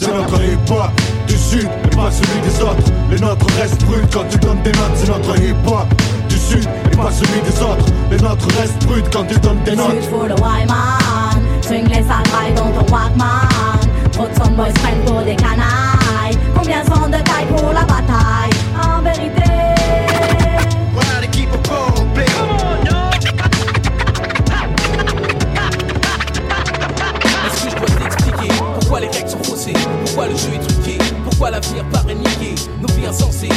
C'est notre hip-hop du sud et pas celui des autres. Les nôtres restent bruts quand tu donnes des notes C'est notre hip-hop du sud et pas celui des autres. Les nôtres restent bruts quand tu donnes des notes. Sud pour le Wyman Swing les sales dans ton Walkman. Trop de boys prennent pour des canailles. Combien sont de taille pour la bataille? Pourquoi le jeu est truqué Pourquoi l'avenir paraît niqué Nos vies insensées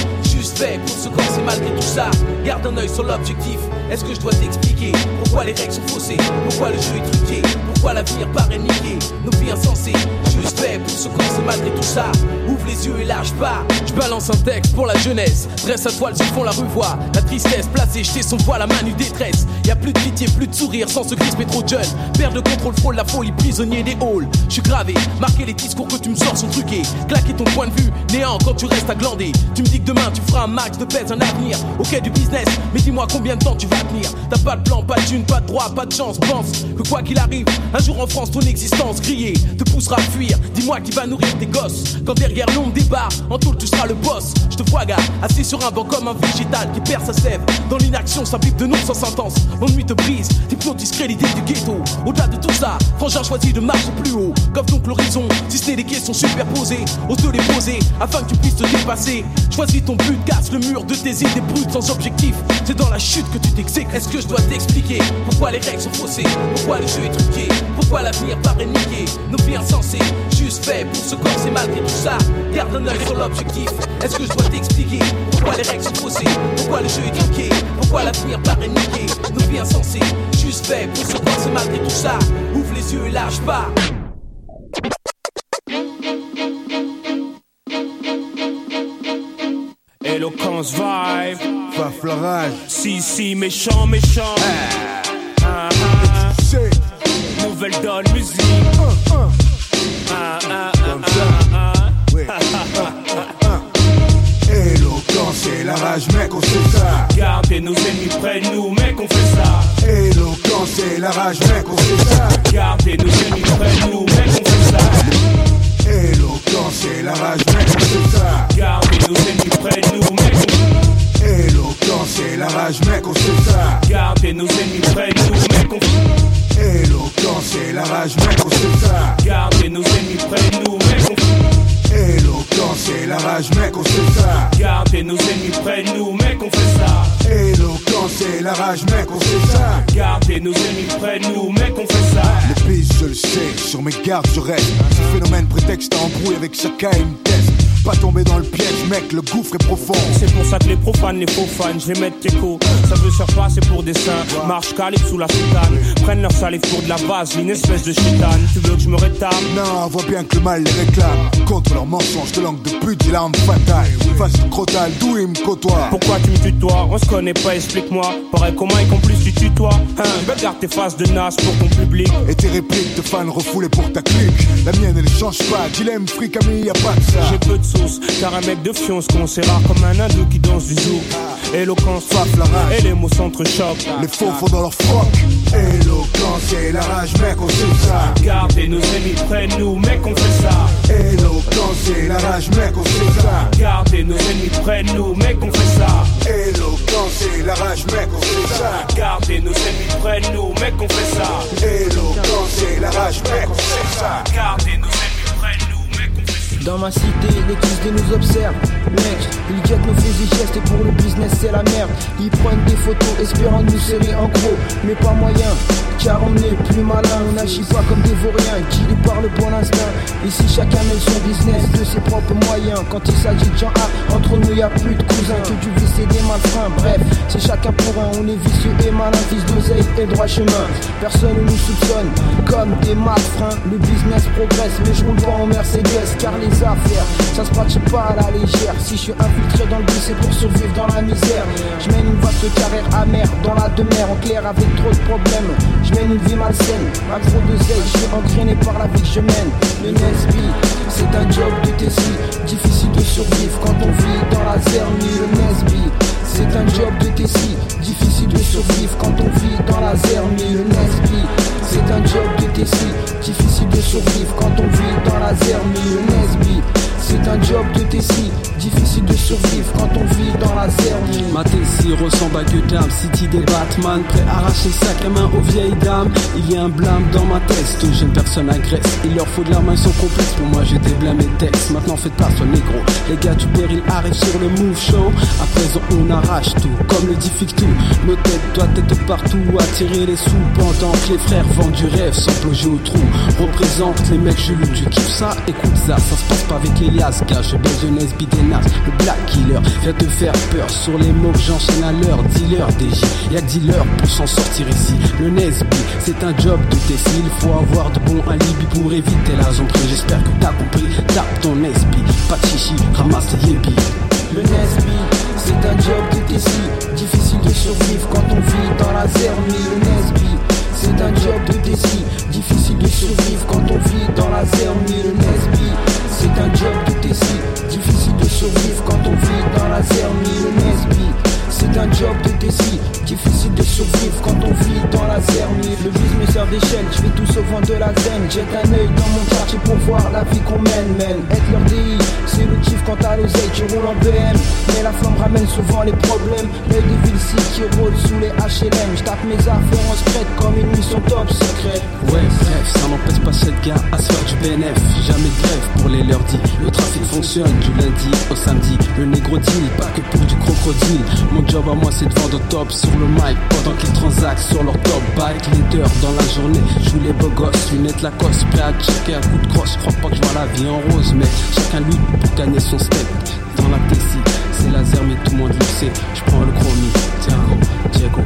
Fait pour se corser malgré tout ça. Garde un œil sur l'objectif. Est-ce que je dois t'expliquer pourquoi les règles sont faussées? Pourquoi le jeu est truqué? Pourquoi l'avenir paraît niqué? Nos vies insensées. Juste fait pour se corser malgré tout ça. Ouvre les yeux et lâche pas. Je balance un texte pour la jeunesse. Dresse à toile sur fond la revoit La tristesse placée jeter son voile à main nue détresse. Y a plus de pitié, plus de sourire sans se crisper trop jeune. Père de contrôle, frôle la folie, prisonnier des halls. Je suis gravé, marqué les discours que tu me sors sont truqués. Claquer ton point de vue, néant quand tu restes à glander. Tu me dis que demain tu feras un max de pèse, un avenir. Ok du business, mais dis-moi combien de temps tu vas tenir. T'as pas de plan, pas de pas de droit, pas de chance. Pense que quoi qu'il arrive, un jour en France ton existence grillée Te poussera à fuir, dis-moi qui va nourrir tes gosses. Quand derrière l'ombre débat, en tout tu seras le boss. Je te vois gars, assis sur un banc comme un végétal qui perd sa sève. Dans l'inaction, ça pipe de non sans sentence. L'ennui te brise, t'hypnotise l'idée du ghetto. Au-delà de tout ça, Frangin choisit de marcher plus haut. Comme donc l'horizon, si ce n'est des questions superposées. Ose te les poser, afin que tu puisses te dépasser. Choisis ton but, casse le mur de tes idées brutes sans objectif. C'est dans la chute que tu t'exécutes. Est-ce que je dois t'expliquer pourquoi les règles sont faussées? Pourquoi le jeu est truqué? Pourquoi l'avenir paraît niqué? Nos vies insensées, juste fait pour se corser malgré tout ça. Garde un œil sur l'objectif. Est-ce que je dois t'expliquer pourquoi les règles sont faussées? Pourquoi le jeu est truqué? Pourquoi l'avenir paraît niqué? Nos vies insensées, juste fait pour se corser malgré tout ça. Ouvre les yeux et lâche pas Eloquence vibe. Va florage. Si, si, méchant, méchant. Ah, ah. Nouvelle donne, musique. Ah, ah, ah, Éloquence et la rage, mec, on sait ça. Gardez nos ennemis près de nous, mec, on fait ça. Éloquence et la rage, mec, on sait ça. Gardez nos ennemis près de nous, mec, on fait ça. Éloquence et la rage, mec, on sait ça. Gardez nos ennemis près de nous, mec, on Éloquence et la rage, mec, on sait ça. Gardez nos ennemis près de nous, mec, on fait Éloquence et la rage, mec, on sait ça. Gardez nos ennemis près de nous, mec, on Éloquence et la rage, mec, on sait ça. Gardez nos ennemis près de nous, mec, on fait ça. Éloquence et la rage, mec, on sait ça. Gardez nos ennemis près de nous, mec, on fait ça. Le pays, je le sais, sur mes gardes, je reste. Ce phénomène prétexte à embrouille avec chacun une test. Pas tomber dans le piège, mec, le gouffre est profond. C'est pour ça que les profanes, les faux fans, je vais mettre. Ça veut se repasser pour des seins. Marche calibre sous la soutane. Prennent leur salive pour de la base, une espèce de chitane. Tu veux que je me rétame? Non, on voit bien que le mal les réclame. Contre leurs mensonges de langue de pute, j'ai l'arme fatale. Face de crotal, d'où ils me côtoient? Pourquoi tu me tutoies? On se connaît pas, explique-moi. Pareil comment et qu'en plus tu tutoies. Hein, garde tes faces de nas pour ton public. Et tes répliques de fans refoulées pour ta clique. La mienne, elle change pas. Dilemme, fric, ami, y a pas de ça. J'ai peu de sauce, car un mec de fion se c'est rare comme un hindou qui danse du zouk. Éloquence, Faf, la rage. et les mots s'entrechoquent. Les faux font dans leur froc. Éloquence et la rage, mec, on sait ça. Gardez nos ennemis près nous, mec, on fait ça. Éloquence et la rage, mec, on sait ça. Gardez nos ennemis près de nous, mec, on fait ça. Éloquence et la rage, mec, on fait ça. Gardez nos ennemis près de nous, mec, on fait ça. Éloquence et la rage, mec, on fait ça. Gardez nos Dans ma cité, les nous observent. Mec, ils guettent nos faits gestes et pour le business c'est la merde. Ils prennent des photos espérant nous serrer en gros, mais pas moyen. Car on est plus malin, on n'agit pas comme des vauriens qui lui parlent pour l'instinct. Ici chacun mène son business de ses propres moyens. Quand il s'agit de gens A, entre nous y a plus de cousins que du vice et des malfrats. Bref, c'est chacun pour un, on est vicieux et malin, fils d'oseille et droit chemin. Personne ne nous soupçonne comme des malfrats. Le business progresse, mais je roule pas en Mercedes car les ça se pratique pas à la légère. Si je suis infiltré dans le but, c'est pour survivre dans la misère. Je mène une vaste carrière amère dans la demeure, en clair avec trop de problèmes. Je mène une vie malsaine, à trop de zèle, je suis entraîné par la vie que je mène. Le Nesby, c'est un job de Tessie, difficile de survivre quand on vit dans la zermie. Le Nesby, c'est un job de Tessie, difficile de survivre quand on vit dans la zermie. Le Nesby, c'est un job difficile de survivre quand on vit dans la zermie. Le Nesby, c'est un job de Tessie, difficile de survivre quand on vit dans la zermie. Ma Tessie ressemble à Gotham, City des Batman, prêt à arracher sac à main aux vieilles dames. Il y a un blâme dans ma tête, aux jeunes personnes agressent. Il leur faut de la main, ils sont complexes. Pour moi, j'ai des blâmes et textes. Maintenant, faites pas sur négro. Les gars du péril arrivent sur le move show. À présent, on arrache tout, comme le dit tout. Nos têtes doivent être partout, attirer les sous pendant que les frères vendent du rêve sans plonger au trou. Représente les mecs chelous, tu kiffes ça, écoute ça, ça se passe pas avec les liasses, gars. Je baise jeunesse, le black killer vient te faire peur sur les mots que j'enchaîne à l'heure. Dealer, DJ, y'a dealer pour s'en sortir ici. Le Nesby, c'est un job de Tessie, il faut avoir de bons alibis pour éviter la zombie. J'espère que t'as compris, tape ton Nesby, pas de chichi, ramasse tes yébis. Le Nesby, c'est un job de Tessie, difficile de survivre quand on vit dans la zermie. Le Nesby, c'est un job de Tessie, difficile de survivre quand on vit dans la zermie. Le Nesby, c'est un job quand on vit dans la zermie. Le Nesby, c'est un job de Tessie, difficile de survivre quand on vit dans la zermie. Le d'échelle, je fais tout au vent de la zen. Jette un œil dans mon quartier pour voir la vie qu'on mène, mène. Être leur DI, c'est le kiff quand t'as l'oseille, tu roules en BM. Mais la flamme ramène souvent les problèmes. L'œil de Vilsi qui roule sous les HLM. Je tape mes affaires en secrète comme une mission top secrète. Ouais, bref, ça n'empêche pas cette gars à se faire du BNF. Jamais de grève pour les leurs dit. Le trafic fonctionne du lundi au samedi. Le négro deal, pas que pour du crocodile. Mon job à moi, c'est de vendre top sur le mic pendant qu'ils transactent sur leur top bike. Leader dans joue les beaux gosses, lunettes Lacoste, prêt à checker un coup de crosse. Crois pas que je vois la vie en rose, mais chacun lutte pour gagner son step. Dans la Tessie, c'est laser, mais tout le monde le sait. Je prends le chromie, Diego, Diego.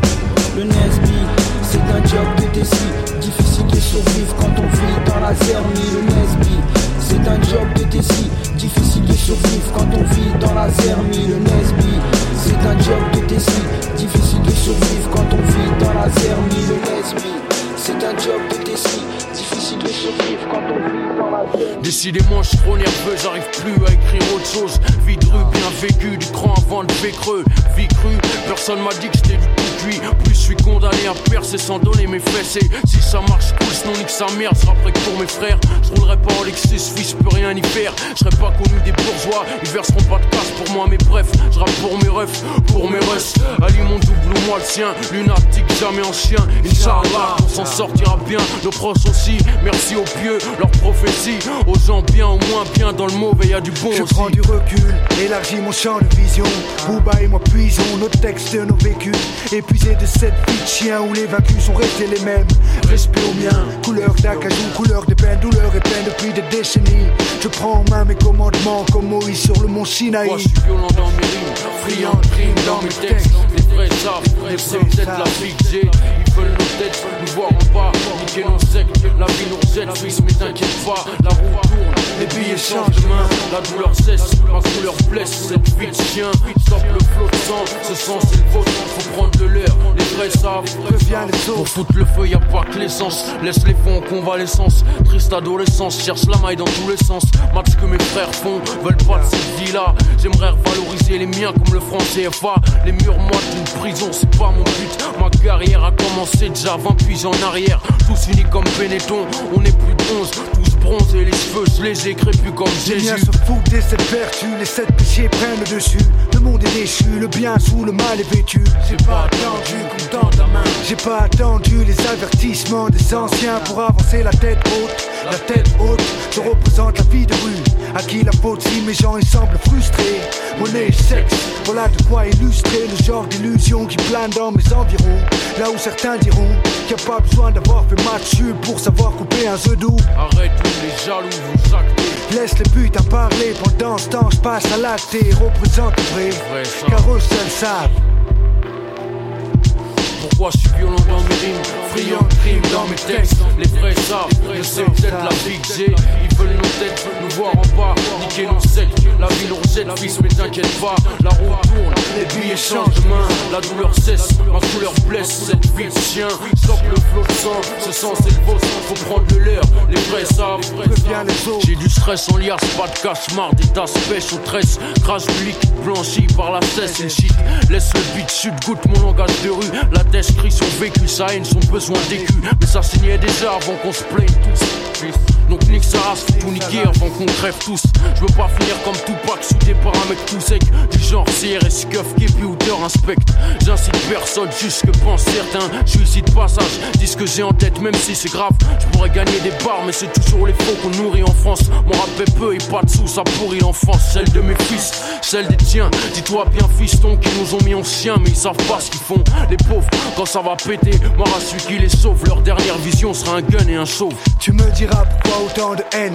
Le Nesby, c'est un job de Tessie, difficile de survivre quand on vit dans la zermie. Le Nesby, c'est un job de Tessie, difficile de survivre quand on vit dans la zermie. Le Nesby, c'est un job de Tessie, difficile de survivre quand on vit dans la zermie. Le Nesby, c'est un job de Tessie, difficile de survivre quand on vit dans la zermie. Décidément, je suis trop nerveux, j'arrive plus à écrire autre chose. Vie de rue, bien vécu, du cran avant de creux. Vie crue, personne m'a dit que j'étais du Plus je suis condamné à percer sans donner mes fesses. Et si ça marche cool, sinon nique sa mère, sera prêt pour mes frères. Je roulerai pas en Lexus, fils, je peux rien y faire. Je serai pas connu des bourgeois, ils verseront pas de casse pour moi, mais bref, je rappe pour mes refs, pour mes russes. Ali mon double ou moi le sien, lunatique, jamais en chien. Inch'Allah, on s'en sortira bien, nos proches aussi. Merci aux pieux, leurs prophéties. Aux gens bien, au moins bien, dans le mauvais, y a du bon Je aussi. prends du recul, élargis mon champ de vision. Booba et moi puisons nos textes, nos vécus. Épuisés de cette vie de chien où les vaincus sont restés les mêmes. Respect au mien, couleur d'acajou, couleur de peine, douleur et peine depuis des décennies. Je prends en main mes commandements comme Moïse sur le mont Sinaï. Moi je suis violent dans mes rimes, friand de crimes dans mes textes. Les vrais savent, les vrais peut-être la vie Ils veulent nos têtes, nous voir en bas, niquer nos sectes. La vie nous rejette, fils, mais t'inquiète pas, la roue tourne, les billets changent de main. La douleur cesse, ma couleur blesse, cette vie de chien. Stop le flot de sang, ce sang c'est le vôtre. Faut prendre de l'air, les vrais savent. Les autres. Pour foutre le feu, y a pas que l'essence. Laisse les fonds en convalescence. Triste adolescence, cherche la maille dans tous les sens. Max que mes frères font, veulent pas de cette vie-là. J'aimerais revaloriser les miens comme le franc CFA. Les murs moites d'une prison, c'est pas mon but. Ma carrière a commencé déjà 20 puis en arrière. Tous unis comme Benetton, on est plus de 11. Tous bronzés, les cheveux, je les ai crépus comme Les Jésus. miens se foutent des sept vertus, les sept péchés prennent le dessus. Le monde est déchu, le bien sous le mal est vêtu. J'ai pas attendu qu'on la main. J'ai pas attendu les avertissements des anciens pour avancer la tête haute. La tête haute, je représente la vie de rue. À qui la faute si mes gens ils semblent frustrés. Monnaie, sexe, voilà de quoi illustrer le genre d'illusion qui plane dans mes environs. Là où certains diront qu'il n'y a pas besoin d'avoir fait match pour savoir couper un jeu doux. Arrête les jaloux, vous actez. Laisse les putes à parler pendant ce temps, je passe à l'acte et représente le. Car eux seuls savent. Pourquoi je suis violent dans mes rimes, friand de crimes dans mes textes Les vrais savent, je sais peut-être la vie que j'ai Ils nous voir en bas, niquer nos La vie nous rejette, fils mais t'inquiète pas. La roue tourne, les billets changent main. La douleur cesse, ma couleur blesse Cette vie de chien, stop le flot de sang Ce sang c'est le faut prendre le leur. Les vrais savent, j'ai du stress en liasse, pas de cauchemar Des tasses pêche aux tresses, crash du liquide blanchi par la cesse Une shit, laisse le beat chute, goûte mon langage de rue. La tête crie son vécu, sa haine, son besoin d'écu. Mais ça signait déjà avant qu'on se plaigne tous. Donc nique sa race, tout niquer avant qu'on crève tous. Je veux pas finir comme Tupac, soudé par un mec tout sec. Du genre CRS, Cuff, Kepi ou Teur inspecte J'incite personne, juste que pense certains. Je ici de passage, dis ce que j'ai en tête même si c'est grave. Je pourrais gagner des barres mais c'est toujours les faux qu'on nourrit en France. Mon rap est peu et pas de sous, ça pourrit l'enfance. Celle de mes fils, celle des tiens. Dis-toi bien fiston qui nous ont mis en chien Mais ils savent pas ce qu'ils font. Les pauvres, quand ça va péter Moi celui qui les sauve Leur dernière vision sera un gun et un chauve. Tu me diras pourquoi autant de haine,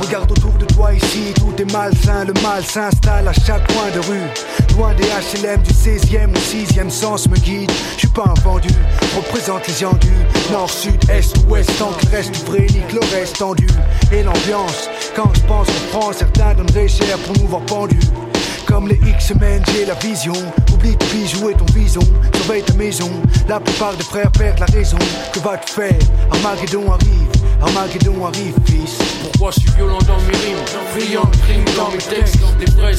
Regarde autour de toi ici, tout est malsain. Le mal s'installe à chaque coin de rue. Loin des HLM du 16e ou 6e sens me guide. Je suis pas un vendu, représente les gens du Nord, Sud, Est, Ouest Tant qu'il reste vrai, nique le reste tendu. Et l'ambiance, quand je pense en France Certains donneraient cher pour nous voir pendus comme les X-Men, j'ai la vision. Oublie de bijoux et ton vison. Surveille ta maison. La plupart des frères perdent la raison. Que vas-tu faire? Armageddon arrive. Armageddon arrive, fils. Pourquoi je suis violent dans mes rimes? Friand de crimes dans mes textes Les vrais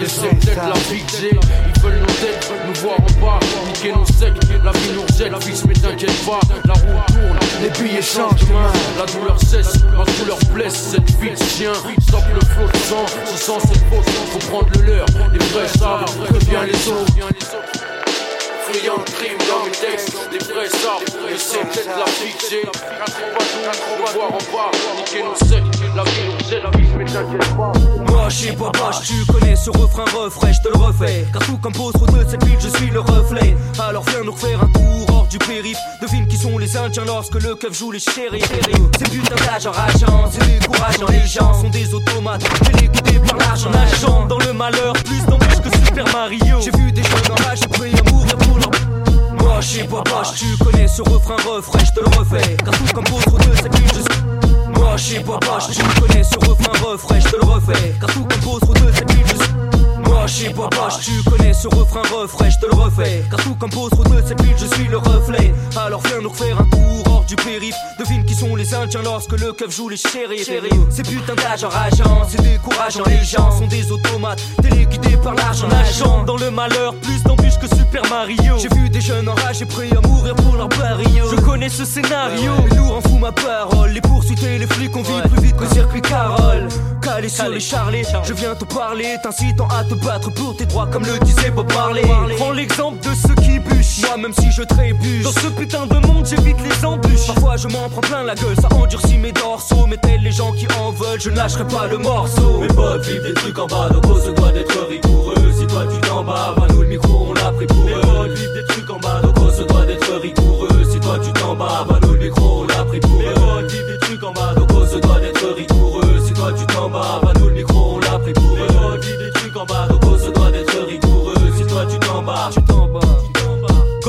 les seuls peut-être la vie que j'ai Ils veulent nos têtes, nous voir en bas Niquer nos sectes, la vie nous rejette Fils mais t'inquiète pas, la roue tourne Les billets changent la douleur cesse Ma douleur blesse, cette vie chien Stop le flot de sang, ce sang c'est faux Faut prendre le leur, les vrais savent Préviens les autres Friand de crimes dans mes textes Les vrais savent, et c'est peut-être la vie que j'ai nous voir en bas Niquer la vie mais t'inquiète pas Moi, tu connais ce refrain refrain, je te le refais. Car tout comme trop de cette ville, je suis le reflet. Alors viens nous refaire un tour hors du périph. Devine qui sont les Indiens lorsque le keuf joue les chéris. Ces putains d'âge enrageants, c'est décourageant. Les gens sont des automates, téléguidés par l'argent. Nageant dans le malheur, plus d'embûches que Super Mario. J'ai vu des jeunes en rage, j'ai pris à mourir je sais pas, vache, tu connais ce refrain refrain, je te le refais. Car tout comme trop de cette ville, je suis. Je sais pas, vache, tu connais ce refrain refrain, je te le refais. Car tout comme trop de cette ville, je suis. Je sais pas, vache, tu connais ce refrain refrain, je te le refais. Car tout comme trop de cette ville, je suis le reflet. Alors viens nous refaire un tour hors du périph. Devine qui sont les Indiens lorsque le keuf joue les chéris. Ces putains d'âge enrageants, c'est décourageant. Les gens sont des automates, téléguidés par l'argent. Nageant dans le malheur, plus d'embûches que Super Mario. J'ai vu des jeunes en rage et prêts à mourir pour leur barrio. Je connais ce scénario, et nous en fout ma parole. Les poursuites et les flics, on vit plus vite que circuit Carole. Calé sur les charlets, je viens te parler, t'incitant à te battre pour tes droits comme le disait Bob Marley. Prends l'exemple de ceux qui bûchent, moi même si je trébuche. Dans ce putain de monde, j'évite les embûches. Parfois je m'en prends plein la gueule, ça endurcit mes dorsaux. Mais tels les gens qui en veulent, je ne lâcherai pas le morceau. Mes potes vivent des trucs en bas, donc on se doit d'être rigoureux. Si toi tu t'en bats, bah nous le micro on l'a pris pour eux. Mes potes vivent des trucs en bas, on se doit d'être rigoureux. Si toi tu t'en bats, bah nous le micro on l'a pris pour eux. Mes potes vivent des trucs en bas, donc on se doit d'être rigoureux. Si toi tu t'en bats, bah nous le micro on l'a pris pour eux. Mes potes vivent des trucs en bas,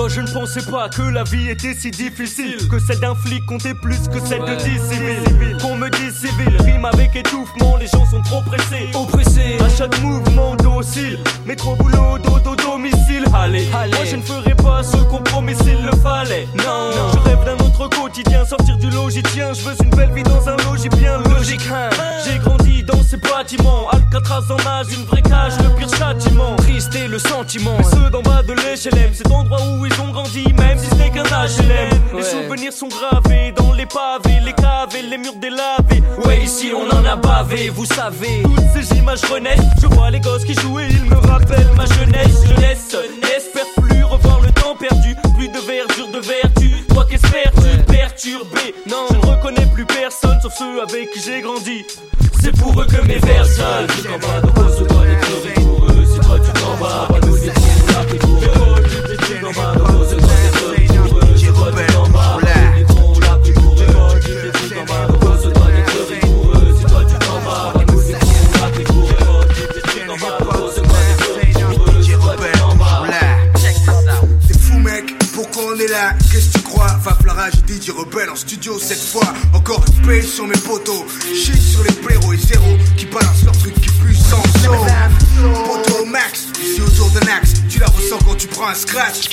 Je ne pensais pas que la vie était si difficile. Que celle d'un flic comptait plus que celle de 10 civils. Qu'on me dit civil, rime avec étouffement Les gens sont trop pressés, oppressés. À chaque mouvement docile. Mais trop boulot, dodo, domicile. Allez, moi je ne ferai pas ce compromis s'il le fallait. Non, je rêve d'un autre quotidien Sortir du logis, tiens Je veux une belle vie dans un logis bien logique. Hein. J'ai grandi dans ces bâtiments. Alcatraz en nage, une vraie cage, le pire châtiment. Triste le sentiment. Mais ceux d'en bas de l'échelle cet endroit où ils ont grandi, même si ce n'est qu'un HLM. Les souvenirs sont gravés dans les pavés, les caves et les murs délavés. Ouais, ici on en a bavé, vous savez. Toutes ces images renaissent. Je vois les gosses qui jouent et ils me rappellent ma jeunesse. Jeunesse, n'espère plus revoir le temps perdu. Plus de verdure, de vertu. Toi qu'espères-tu perturbé? Non, je ne reconnais plus personne sauf ceux avec qui j'ai grandi. C'est pour eux que mes vers seuls. Tu t'en vas, donc on se doit d'être rigoureux. Si toi tu t'en vas, bah nous Qu'est-ce que tu crois? Va j'ai rebelle en studio cette fois. Encore une sur mes poteaux. Chie sur les blaireaux et zéro Qui balancent leur truc. qui sans saut Poteau max, ici autour d'un axe Tu la ressens quand tu prends un scratch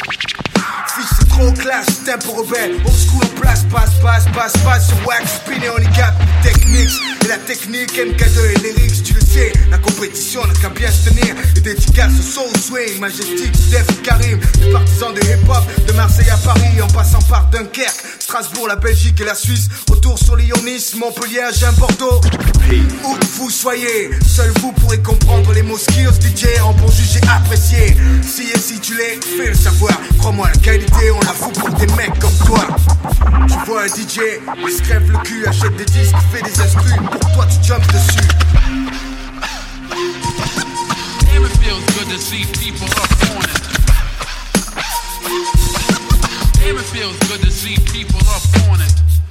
Fils c'est trop classe, tempo rebelle Old school en place, passe, passe, passe, passe Sur wax, spin et handicap, techniques. Et la technique, MK2 et lyrics Tu le sais, la compétition n'a qu'à bien se tenir. Et dédicace au soul swing, majestique, Def, Karim. Les partisans de hip-hop, de Marseille à Paris En passant par Dunkerque, Strasbourg, la Belgique et la Suisse. Autour sur Lyonis, Montpellier, Agen, Bordeaux. Où que vous soyez, seul vous pourrez comprendre les mots skills DJ en bon juger apprécié. Si et si tu l'es, fais le savoir. Crois-moi, la qualité, on la fout pour des mecs comme toi. Tu vois un DJ, il se crève le cul, achète des disques, fait des instrus. Pour toi tu jumps dessus. To up on it. Feels good to see people up on it.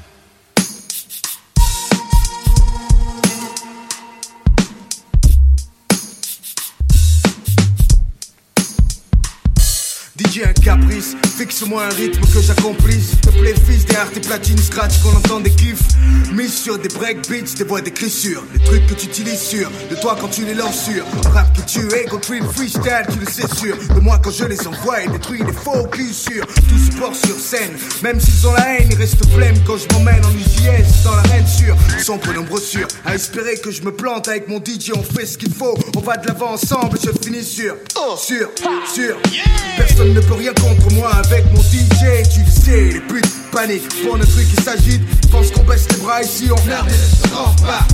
DJ un caprice, fixe-moi un rythme que j'accomplisse. Te plaît, fils des arts et platines scratch qu'on entend des kiffs. Mise sur des break beats, des voix d'écriture. Les trucs que tu utilises sur de toi quand tu les lances sur. Rap que tu es, go trip freestyle, tu le sais sûr. De moi quand je les envoie et détruis les faux sur tout support sur scène. Même s'ils ont la haine, ils restent blêmes quand je m'emmène en UJS dans l'arène sur. Son peu nombreux sur. À espérer que je me plante avec mon DJ, on fait ce qu'il faut. On va de l'avant ensemble, je finis sur. Sur, sur. Personne ne peut rien contre moi avec mon DJ, tu le sais, les putes paniquent pour un truc qui s'agite. Pense qu'on baisse les bras ici, on regarde et ne sort pas.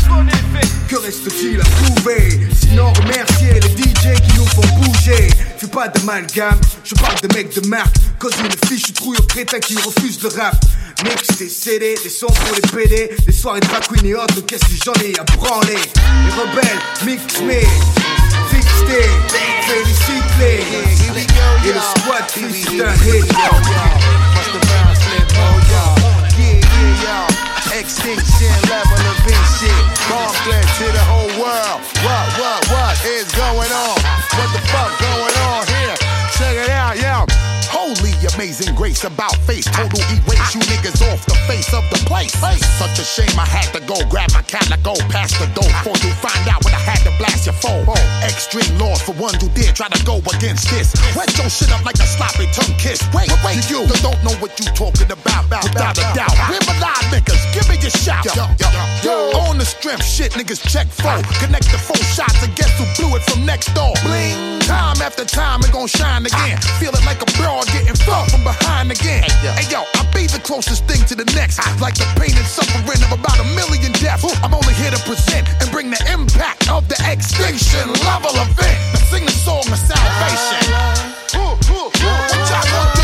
Que reste-t-il à prouver? Sinon remercier les DJ qui nous font bouger. Fais pas d'amalgame, je parle de mecs de marque. Cause une fiche trouille aux crétins qui refusent le rap. Mix des CD, des sons pour les PD, des soirées drag queen et autres, qu'est-ce que j'en ai à branler? Les rebelles, mix me, instead. Pretty she played. Here we go, y'all. Yeah, the squad tree stunt hit, y'all. Must have slip, oh, y'all. Yeah, yeah, y'all. Extinction level event shit. Barclay to the whole world. What, what, what is going on? What the fuck going on? Holy amazing grace about face. Total erase you niggas off the face of the place. Such a shame I had to go grab my calico oh, past the door ah. before you find out when I had to blast your phone. Extreme laws for one who dare try to go against this. Wet your shit up like a sloppy tongue kiss. Wait, wait, you don't know what you talking about, without a doubt. Where my live niggas? Give me your shout. Yo, yo, yo. On the strength, shit, niggas check four. Ah. Connect the four shots and guess who blew it from next door. Bling. Time after time, it gon' shine again. Ah. Feel it like a broad getting from behind again. Hey yo, I'll be the closest thing to the next. Ah. Like the pain and suffering of about a million deaths. I'm only here to present and bring the impact of the extinction level event. Now sing the song of salvation. Ooh, ooh, ooh. What y'all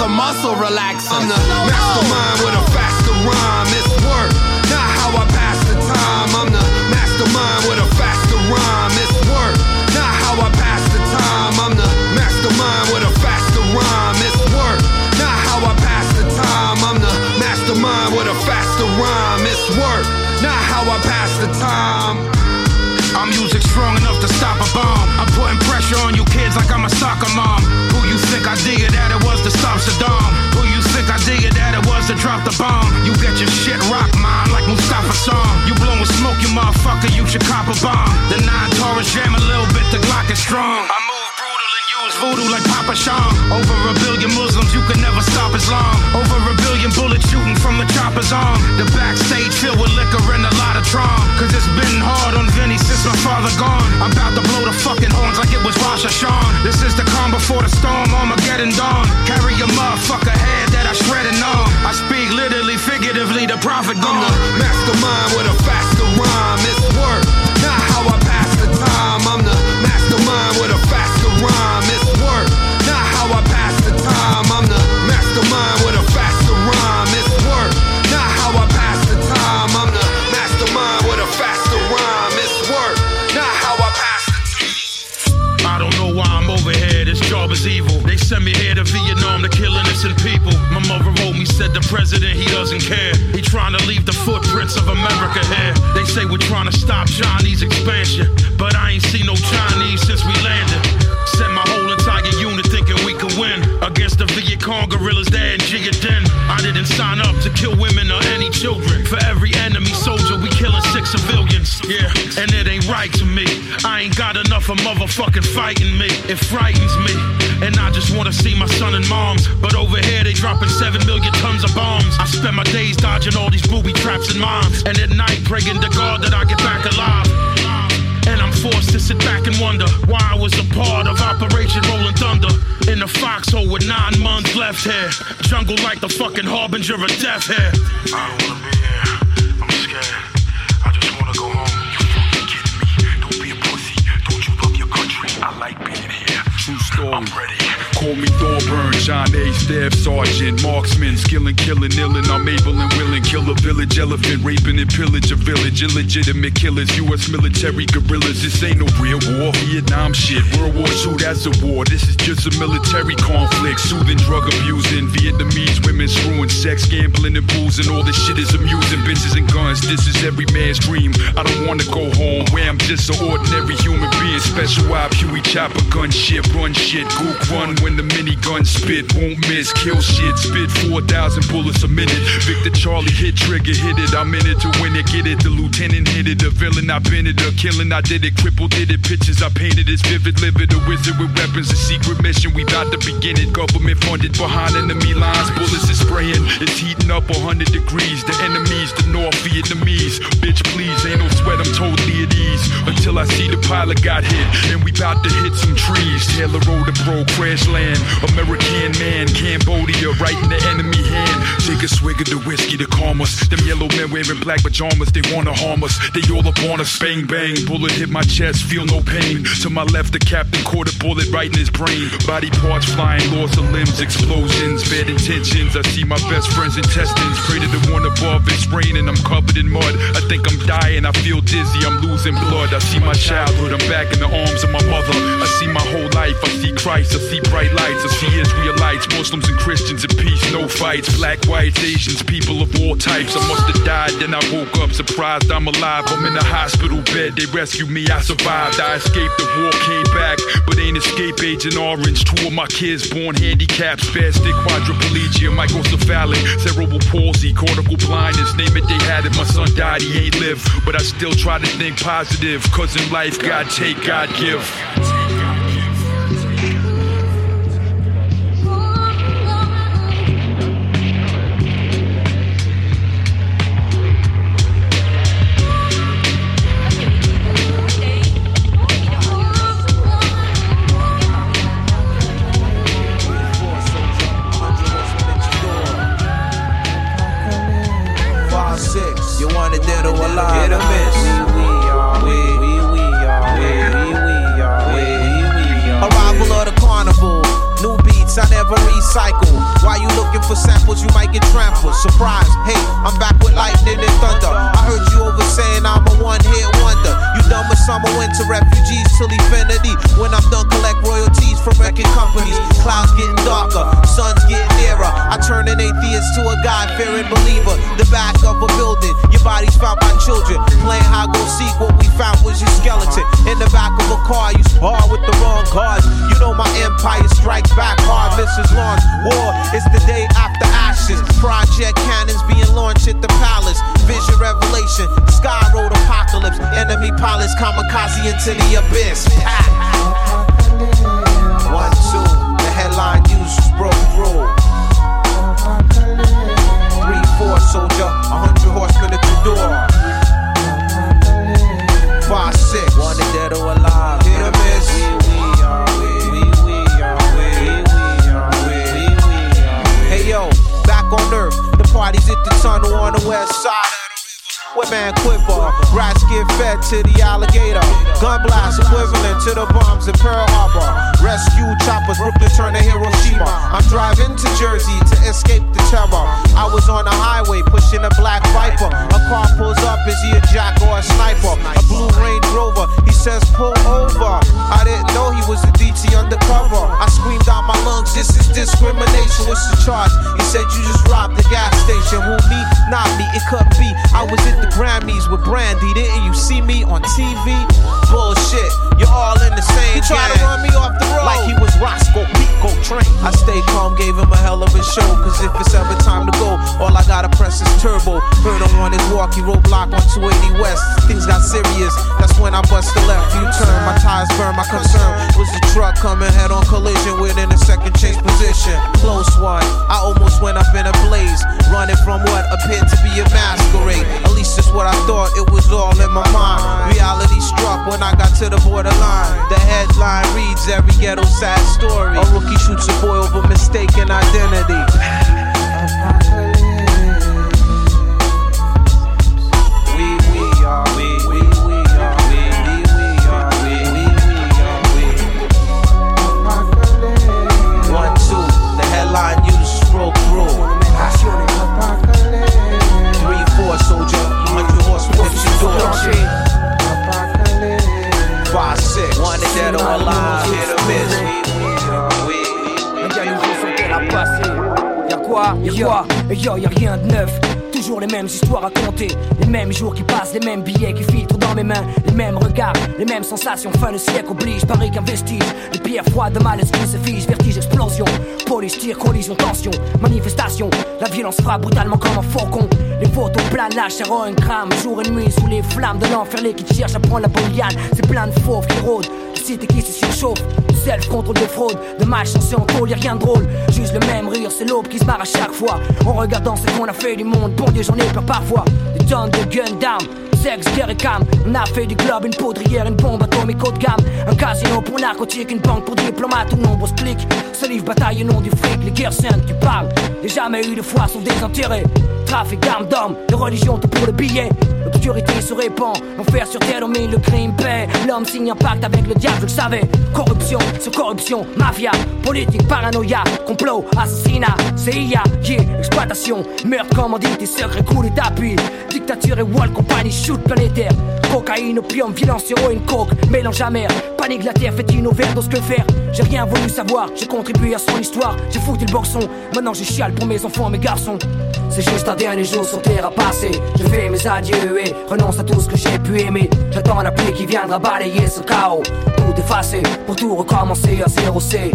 a muscle relaxer. I'm the mastermind with a faster rhyme. It's work, not how I pass the time. I'm the mastermind with a faster rhyme. It's work, not how I pass the time. I'm the mastermind with a faster rhyme. It's work, not how I pass the time. I'm the mastermind with a faster rhyme. It's work, not how I pass the time. Our music strong enough to stop a bomb. I'm putting pressure on you kids like I'm a soccer mom. Saddam? Who you think I did it that it was to drop the bomb? You get your shit rocked, mom, like Mustafa Song. You blowing smoke, you motherfucker, you should cop a bomb. The nine Taurus jam a little bit, the Glock is strong. I voodoo like Papa Sham. Over a billion Muslims, you can never stop Islam. Over a billion bullets shooting from the chopper's arm. The backstage filled with liquor and a lot of trauma. Cause it's been hard on Vinny since my father gone. I'm about to blow the fucking horns like it was Rosh Hashanah. This is the calm before the storm, Armageddon dawn. Carry your motherfucker head that I shredded on. I speak literally, figuratively, the prophet gone. The mastermind with a faster president, he doesn't care. He trying to leave the footprints of America here. They say we're trying to stop Chinese expansion. But I ain't seen no Chinese since we landed. Sent my whole entire win. Against the Viet Cong guerrillas there in Gia Den. I didn't sign up to kill women or any children. For every enemy soldier, we killing six civilians. Yeah, and it ain't right to me. I ain't got enough of motherfucking fighting me. It frightens me. And I just wanna see my son and moms. But over here, they dropping seven million tons of bombs. I spend my days dodging all these booby traps and moms. And at night, praying to God that I get back alive. And I'm forced to sit back and wonder why I was a part of Operation Rolling Thunder. In a foxhole with nine months left here. Jungle like the fucking harbinger of death here. I don't wanna be here. I'm scared. I just wanna go home. You fucking kidding me? Don't be a pussy. Don't you love your country? I like being here. True story. I'm ready. Me Thorburn, John A. Staff Sergeant, marksman, skillin', killing, illin'. I'm able and willing, kill a village elephant, raping and pillage a village, illegitimate killers, U.S. military guerrillas. This ain't no real war, Vietnam shit, World War II, that's a war. This is just a military conflict, soothing, drug abusing, Vietnamese women screwing, sex, gambling, and boozing. All this shit is amusing, bitches and guns. This is every man's dream. I don't wanna go home where I'm just an ordinary human being. Special op, Huey chopper, gun shit, run shit, gook run when the minigun spit, won't miss, kill shit, spit 4,000 bullets a minute. Victor Charlie hit trigger, hit it, I'm in it to win it, get it. The lieutenant hit it, the villain, I been it, the killing, I did it, crippled did it. Pictures I painted is vivid, livid, a wizard with weapons, a secret mission, we about to begin it. Government funded behind enemy lines, bullets is spraying, it's heating up 100 degrees. The enemies, the North Vietnamese, bitch please, ain't no sweat, I'm totally at ease. Until I see the pilot got hit, and we about to hit some trees. Taylor Road to bro, crash land, American man, Cambodia, right in the enemy hand. Take a swig of the whiskey to calm us. Them yellow men wearing black pajamas, they wanna harm us. They all up on us, bang bang. Bullet hit my chest, feel no pain. To my left, the captain caught a bullet right in his brain. Body parts flying, loss of limbs, explosions, bad intentions. I see my best friend's intestines. Pray to the one above, it's raining, I'm covered in mud. I think I'm dying, I feel dizzy, I'm losing blood. I see my childhood, I'm back in the arms of my mother. I see my whole life, I see Christ, I see bright lights, I see Israelites, Muslims and Christians in peace, no fights. Black, whites, Asians, people of all types. I must have died, then I woke up surprised I'm alive. I'm in a hospital bed, they rescued me, I survived. I escaped the war, came back, but ain't escape agent orange. Two of my kids born handicapped, spastic quadriplegia, microcephalic, cerebral palsy, cortical blindness. Name it, they had it. My son died, he ain't live, but I still try to think positive. Cause in life, God take, God give. one that We we are, we, we, we are, we, we, we are, we, we, we are. Arrival of the carnival. New beats I never recycle. Why you looking for samples? You might get trampled. Surprise, hey, I'm back with lightning and thunder. Heard you over saying I'm a one hit wonder. You done with summer, winter, refugees till infinity. When I'm done, collect royalties from record companies. Clouds getting darker, sun's getting nearer. I turn an atheist to a God fearing believer. The back of a building, your body's found by children. Playing high go seek, what we found was your skeleton. In the back of a car, you spar with the wrong cards. You know my empire strikes back hard, misses launch. War is the day after ashes. Project cannons being launched at the palace. Vision revelation, sky road apocalypse. Enemy pilots kamikaze into the abyss. One, two, the headline news broke through. Three, four, soldier, a hundred horsemen at the door. Five, six, one dead or alive. Hit or miss. We, we we, we, we we, we we, we, we. Hey yo, back on earth, the party's at the tunnel on the west side. What man quiver? Rats get fed to the alligator. Gun blast equivalent to the bombs in Pearl Harbor. Rescue choppers, Brooklyn turn to Hiroshima. I'm driving to Jersey to escape the terror. I was on the highway pushing a black Viper. A car pulls up, is he a jack or a sniper? A blue Range Rover, he says pull over. I didn't know he was a DT undercover. I screamed out my lungs, this is discrimination. What's the charge? He said you just robbed the gas station. Who me? Not me, it couldn't be. I was at the Grammys with Brandy, didn't you see me on TV? Bullshit, you're all in the same He tried to run me off the road like he was Roscoe Pico train. I stayed calm, gave him a hell of a show. Cause if it's ever time to go, all I gotta press is turbo. Heard him on his walkie roadblock on 280 West. Things got serious, that's when I bust the left U turn. My tires burn, my concern was the truck coming head on collision within a second chase position. Close one, I almost went up in a blaze. Running from what appeared to be a masquerade. At least that's what I thought, it was all in my mind. Reality struck when I got to the borderline. The headline reads every ghetto sad story. A rookie shoots a boy over mistaken identity. Quoi Y'a quoi yo, y'a rien de neuf. Toujours les mêmes histoires racontées, les mêmes jours qui passent, les mêmes billets qui filtrent dans mes mains, les mêmes regards, les mêmes sensations. Fin de siècle oblige, pareil qu'un vestige. Les pierres froides de malaise qui se fige, vertige, explosion. Police, tir, collision, tension, manifestation. La violence frappe brutalement comme un faucon. Les photos planent, la chair en crame, jour et nuit sous les flammes de l'enfer, les qui cherchent à prendre la bonne liane. C'est plein de fauves qui rôdent, la cité qui se surchauffe. Self contrôle de fraude, de malchance en tôle, y'a rien de drôle. Juste le même rire, c'est l'aube qui se marre à chaque fois. En regardant ce qu'on a fait du monde, bon Dieu, j'en ai peur parfois. Des tonnes de gun down, sexe, guerre et cam. On a fait du globe, une poudrière, une bombe atomique haut de gamme. Un casino pour narcotique, une banque pour diplomates ou nombreux clics. Ce livre bataille au nom du fric, les guerres saintes, tu parles. Y'a jamais eu de foi sauf des intérêts. Trafic d'armes d'hommes, de religion, tout pour le billet. L'obscurité se répand, l'enfer sur terre domine le crime paix. L'homme signe un pacte avec le diable, je le savais. Corruption sur corruption, mafia, politique, paranoïa, complot, assassinat, CIA, yeah, exploitation, meurtre, commandite, secret, coulé d'appui. Dictature et wall, compagnie, shoot planétaire. Cocaïne, opium, violence, héroïne, coke, mélange amer. Panique, la terre fait une overdose, que faire? J'ai rien voulu savoir, j'ai contribué à son histoire. J'ai foutu le boxon, maintenant je chiale pour mes enfants, mes garçons. C'est juste un dernier jour sur terre à passer. Je fais mes adieux et renonce à tout ce que j'ai pu aimer. J'attends la pluie qui viendra balayer ce chaos. Tout effacer pour tout recommencer à zéro C.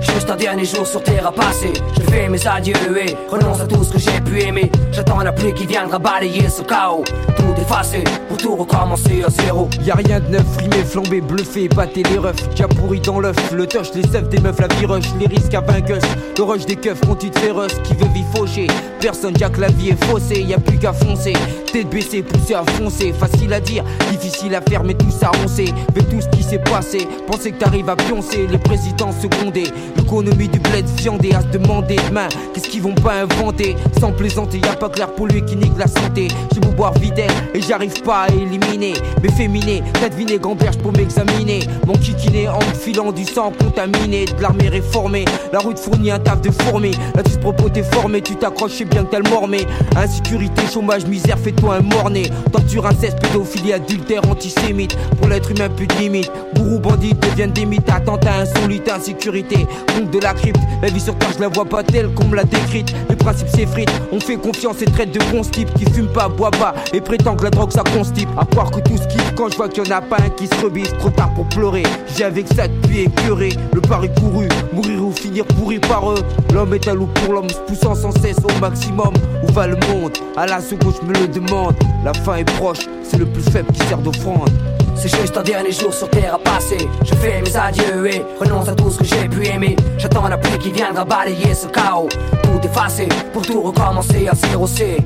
Juste un dernier jour sur terre à passer. Je fais mes adieux et renonce à tout ce que j'ai pu aimer. J'attends la pluie qui viendra balayer ce chaos. Tout effacer pour tout recommencer à zéro. Y'a rien de neuf, frimé, flambé, bluffé, batté les refs, déjà pourri dans l'œuf, le touch, les seufs des meufs, la viroche, les risques à vainqueuse, le rush des keufs, conduite féroce, qui veut vie faucher, personne, que la vie est faussée, y a plus qu'à foncer, tête baissée, poussée à foncer, facile à dire, difficile à faire, mais tout ça on sait, avec tout ce qui s'est passé, penser que t'arrives à pioncer, les présidents secondés, L'économie du bled viandé à se demander demain Qu'est-ce qu'ils vont pas inventer? Sans plaisanter, y a pas clair pour lui qui nique la santé. J'ai beau boire videl et j'arrive pas à éliminer. Mes féminés, t'as deviné gamberge pour m'examiner. Mon kikiné en me filant du sang contaminé. De l'armée réformée, la route fournit un taf de fourmi. Là tu te propos t'es formé, tu t'accroches, bien que t'as le mormé. Insécurité, chômage, misère, fais-toi un morné. Torture, inceste, pédophilie, adultère, antisémite. Pour l'être humain plus de limite Gourou, bandit deviennent des mythes. Attentat insolite, insécurité Compte de la crypte, la vie sur terre je la vois pas telle qu'on me l'a décrite. Les principes s'effritent, on fait confiance et traite de bons Qui fume pas, boit pas et prétend que la drogue ça constipe. À croire que tout ce kiffe quand je vois qu'il y en a pas un qui se rebise Trop tard pour pleurer, j'ai avec ça depuis écœuré Le pari couru, mourir ou finir pourri par eux. L'homme est un loup pour l'homme, se poussant sans cesse au maximum. Où va le monde? À la seconde je me le demande. La fin est proche, c'est le plus faible qui sert d'offrande c'est juste un dernier jour sur terre à passer. Je fais mes adieux et renonce à tout ce que j'ai pu aimer. J'attends la pluie qui viendra balayer ce chaos. Tout effacer pour tout recommencer à zéro C.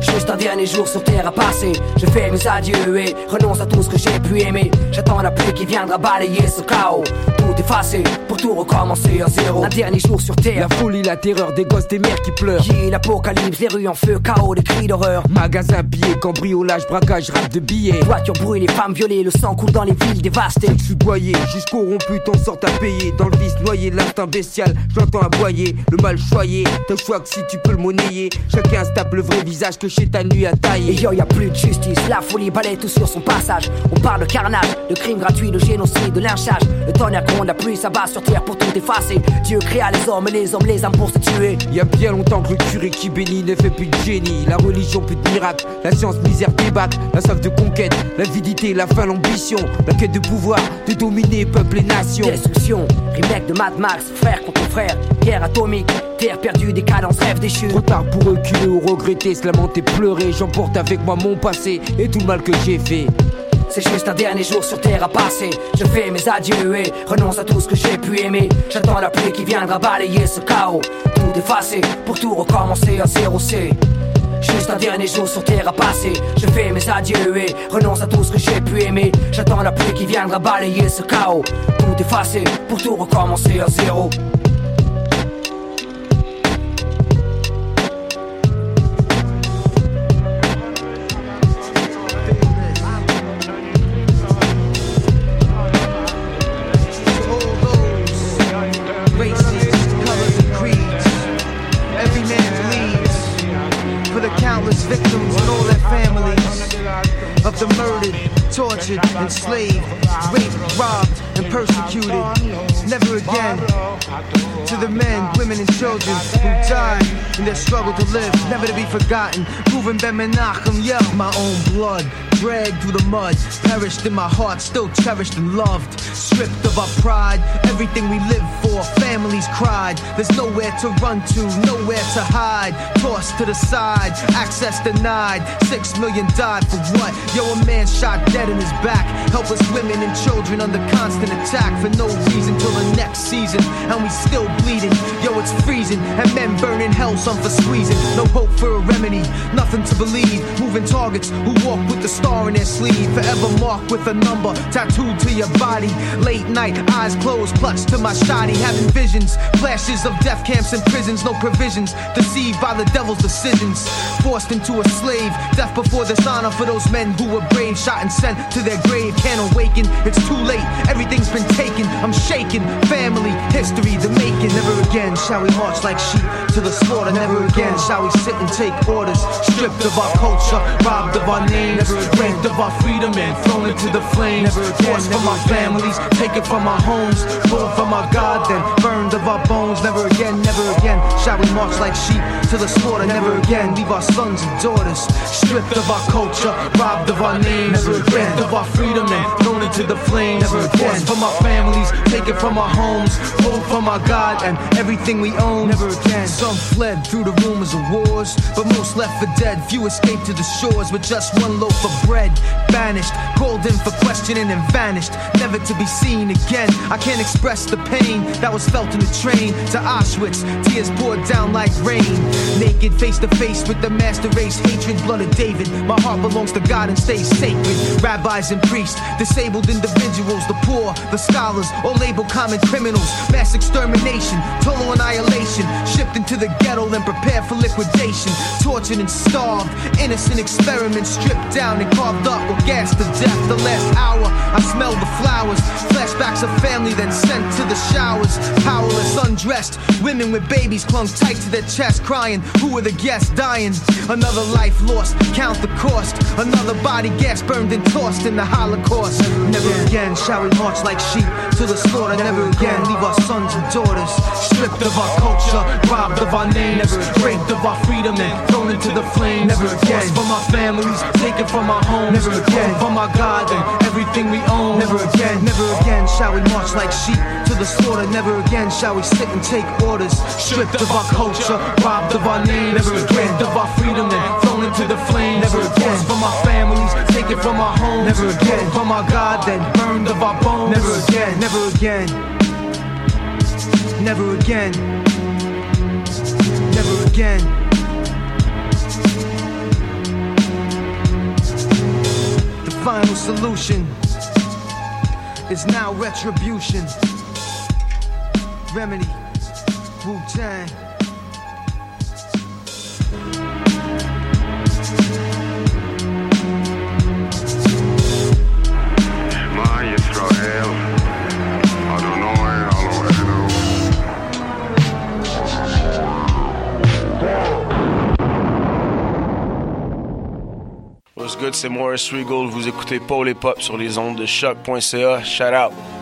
Juste un dernier jour sur terre à passer. Je fais mes adieux et renonce à tout ce que j'ai pu aimer. J'attends la pluie qui viendra balayer ce chaos. Tout effacer pour tout recommencer à zéro. Un dernier jour sur terre. La folie, la terreur des gosses, des mères qui pleurent. Qui l'apocalypse, les rues en feu, chaos, des cris d'horreur. Magasin pillé, cambriolage, braquage, rap de billets. Voitures brûlées, femmes violées, le sang coule dans les villes dévastées. Je suis boyé, jusqu'au rompu, ton sort à payer. Dans le vice noyé, l'instinct bestial, j'entends aboyer. Le mal choyé, t'as choix que si tu peux le monnayer. Chacun se tape le vrai visage que chez ta nuit à tailler. Et yo, y a plus de justice, la folie balaye tout sur son passage. On parle de carnage, de crimes gratuits, de génocide, de lynchage. Le tonnerre gronde, la pluie s'abat sur terre pour tout effacer. Dieu créa les hommes et les hommes les âmes pour se tuer. Y a bien longtemps que le curé qui bénit ne fait plus de génie. La religion plus de miracle, la science misère débatte, la soif de conquête, l'avidité, la faim, l'ambition, la quête de pouvoir, de dominer peuple et nation. Destruction, remake de Mad Max, frère contre frère, guerre atomique, terre perdue, décadence, rêve déchu. Trop tard pour reculer ou regretter, se lamenter, pleurer. J'emporte avec moi mon passé et tout le mal que j'ai fait. C'est juste un dernier jour sur terre à passer. Je fais mes adieux et renonce à tout ce que j'ai pu aimer. J'attends la pluie qui viendra balayer ce chaos. Tout effacer pour tout recommencer à zéro C. Juste un dernier jour sur terre à passer. Je fais mes adieux et renonce à tout ce que j'ai pu aimer. J'attends la pluie qui viendra balayer ce chaos. Tout effacer pour tout recommencer à zéro. Struggle to live, never to be forgotten. Moving Ben Menachem, yeah, my own blood. Dragged through the mud, perished in my heart, still cherished and loved. Stripped of our pride, everything we live for, families cried. There's nowhere to run to, nowhere to hide. Tossed to the side, access denied. Six million died for what? Yo, a man shot dead in his back. Helpless women and children under constant attack for no reason till the next season. And we still bleeding. Yo, it's freezing. And men burning hell some for squeezing. No hope for a remedy, nothing to believe. Moving targets who walk with the star in their sleeve. Forever marked with a number tattooed to your body. Late night, eyes closed, clutched to my shoddy. Having visions, flashes of death camps and prisons. No provisions, deceived by the devil's decisions. Forced into a slave, death before dishonor for those men who were brave. Shot and sent to their grave, can't awaken. It's too late, everything's been taken. I'm shaking. Family, history, the making. Never again shall we march like sheep to the slaughter. Never again shall we sit and take orders. Stripped of our culture, robbed of our names, raped of our freedom and thrown into the flames. Forced from our families, taken from our homes, pulled from our God, then burned of our bones. Never again, never again shall we march like sheep to the slaughter. Never again leave our sons and daughters stripped of our culture, robbed of our names, never again of our freedom and thrown into the flames. Never again from our families, taken from our homes, pulled from our God and everything we own. Never again. Some fled through the rumors of wars, but most left for dead. Few escaped to the shores with just one loaf of bread. Banished, called in for questioning and vanished, never to be seen again. I can't express the pain that was felt in the train to Auschwitz. Tears poured down like rain. Naked, face to face with the master race, hatred, blood of David. My heart belongs to God and stays sacred. Rabbis and priests, disabled individuals, the poor, the scholars, all labeled common criminals. Mass extermination, total annihilation. Shipped into the ghetto, and prepared for liquidation. Tortured and starved, innocent experiments stripped down and carved up or gassed to death. The last hour, I smell the flowers. Flashbacks of family then sent to the showers. Powerless, undressed. Women with babies clung tight to their chest, crying, Who were the guests dying? Another life lost, count the cost. Another body gas burned and tossed in the Holocaust. Never again shall we march like sheep to the slaughter. Never again leave our sons and daughters stripped of our culture, robbed of our names, raped of our freedom and thrown into the flames. Never again Forced from our families, taken from our homes, never again from our God and everything we own. Never again, never Never again shall we march like sheep to the slaughter. Never again shall we sit and take orders. Stripped of our culture, robbed of our name. Never again of our freedom and thrown into the flames. Never again from our families, taken from our homes. Never again from our God, then burned of our bones. Never again, never again. Never again. Never again. The final solution is now retribution. Remedy, Wu Tang. c'est Morris Regal. Vous écoutez Paul et Pop sur les ondes de choc.ca. Shout out!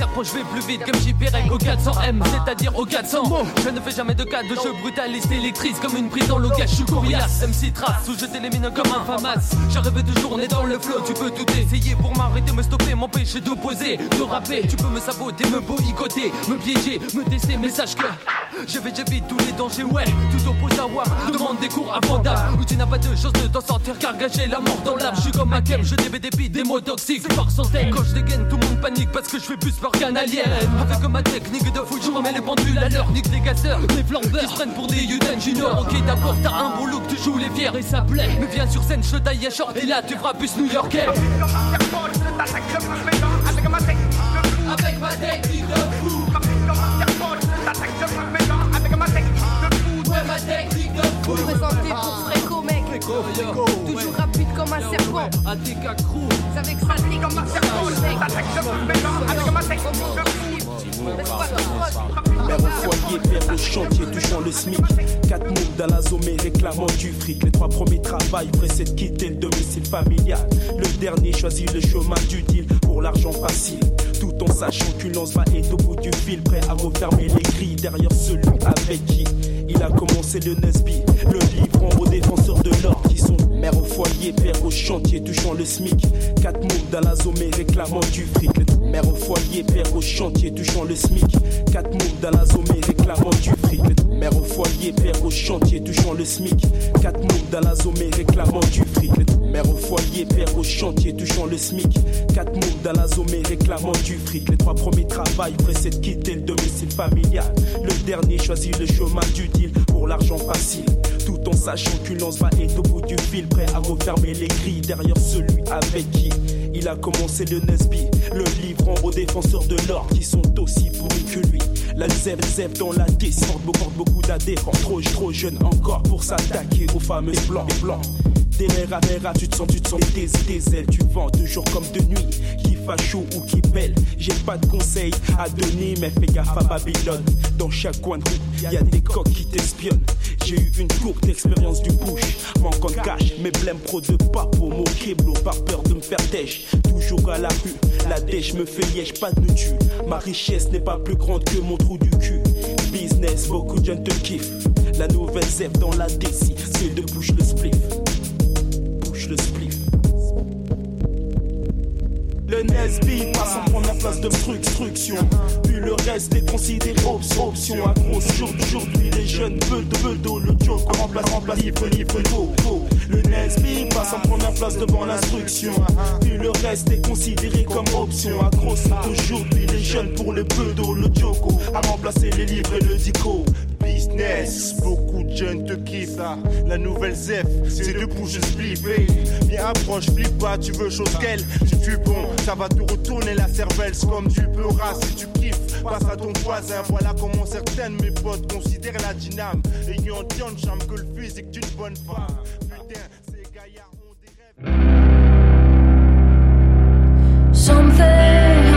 Serpent, je vais plus vite comme JPREC au 400M, c'est-à-dire au 400. Je ne fais jamais de cas de jeu brutaliste, électrice comme une prise dans le gage, je suis coriace. MC trace, où je t'élimine comme un famas. J'arrive on est dans le flow, tu peux tout essayer pour m'arrêter, me stopper, m'empêcher de poser, de rapper. Tu peux me saboter, me boycotter, me piéger, me tester, mais sache que je vais j'évite tous les dangers, ouais, tout oppose à WAP. Demande des cours abordables où tu n'as pas de chance de t'en sortir car gâcher la mort dans l'âme. Je suis comme un kem, je débais des des mots toxiques par centaines. Quand je dégaine, tout le monde panique parce que je fais plus Avec ma technique de fou, je remets les pendules à l'heure, nique les casseurs, les flambeurs qui se prennent pour des Yuden Junior. Ok, d'accord, t'as un beau look, tu joues les fiers et ça plaît. Mais viens sur scène, je taille à short et là tu feras plus new-yorkais. Avec ma technique de fou. Avec ma technique de fou. Présenté pour Fréco, mec. Toujours comme un serpent. ATK Crew. C'est avec ça, t'es comme un serpent. T'attaques, frappe mes dents avec ma technique de fou. Mère au foyer, père au chantier, touchant le SMIC. Quatre mots dans la zone, mais réclamant du fric. Les trois premiers travails précèdent quitter le domicile familial. Le dernier choisit le chemin du deal pour l'argent facile. Tout en sachant qu'une lance va être au bout du fil, prêt à refermer les grilles derrière celui avec qui il a commencé le Nesby. Le livrant aux défenseurs de l'ordre qui sont mère au foyer, père au chantier, touchant le SMIC. Quatre mots dans la zone, réclamant du fric. Mère au foyer, père au chantier, touchant le SMIC. Quatre mots dans la zone, réclamant du fric. Mère au foyer, père au chantier, touchant le SMIC. Quatre mots dans la zone, réclamant du fric. Mère au foyer, père au chantier, touchant le SMIC. Quatre mots dans la zone, réclamant du fric. Les trois premiers travails précèdent quitter le domicile familial. Le dernier choisit le chemin du deal pour l'argent facile. Tout en sachant qu'une lance va être au bout du fil, prêt à refermer les grilles derrière celui avec qui il a commencé le Nesby. Le livrant aux défenseurs de l'ordre qui sont aussi pourris que lui. La zèbre zèbre dans la descente, porte beaucoup d'adhérents. Trop, trop jeune encore pour s'attaquer aux fameux blancs blancs. Des à tu te sens, tu te sens tes ailes, tu vends de jour comme de nuit. Chaud ou qui belle, j'ai pas de conseils à donner, mais fais gaffe à Babylone. Dans chaque coin de rue, y a des coques qui t'espionnent. J'ai eu une courte expérience du push, manquant de cash, mes blêmes pro de pas pour moquer, blow par peur de me faire têche. Toujours à la rue, la dèche me fait liège, pas de tu. Ma richesse n'est pas plus grande que mon trou du cul. Business, beaucoup de jeunes te kiffent. La nouvelle zèbre dans la déci, c'est de bouche le Le Nesby passe en première place de structure. Puis le reste est considéré option. option à grosse aujourd'hui, les jeunes peu de peu d'eau. Le joke remplace, remplace, livre, livre, go. Le Nesby passe en première place devant l'instruction. Puis le reste est considéré comme option. À grosse aujourd'hui, les jeunes pour le peu d'eau. Le Joko a remplacé les livres et le dico. Business, beaucoup de jeunes te kiffent. La nouvelle ZEF, c'est de bouche spliff. Viens approche, flippe pas, tu veux chose qu'elle. Tu es bon, ça va te retourner la cervelle. C'est comme du peurat si tu kiffes. Passe à ton voisin, voilà comment certaines mes potes considèrent la dyname. Ayant tant de charme que le physique d'une bonne femme. Putain, ces gaillards ont des rêves. Something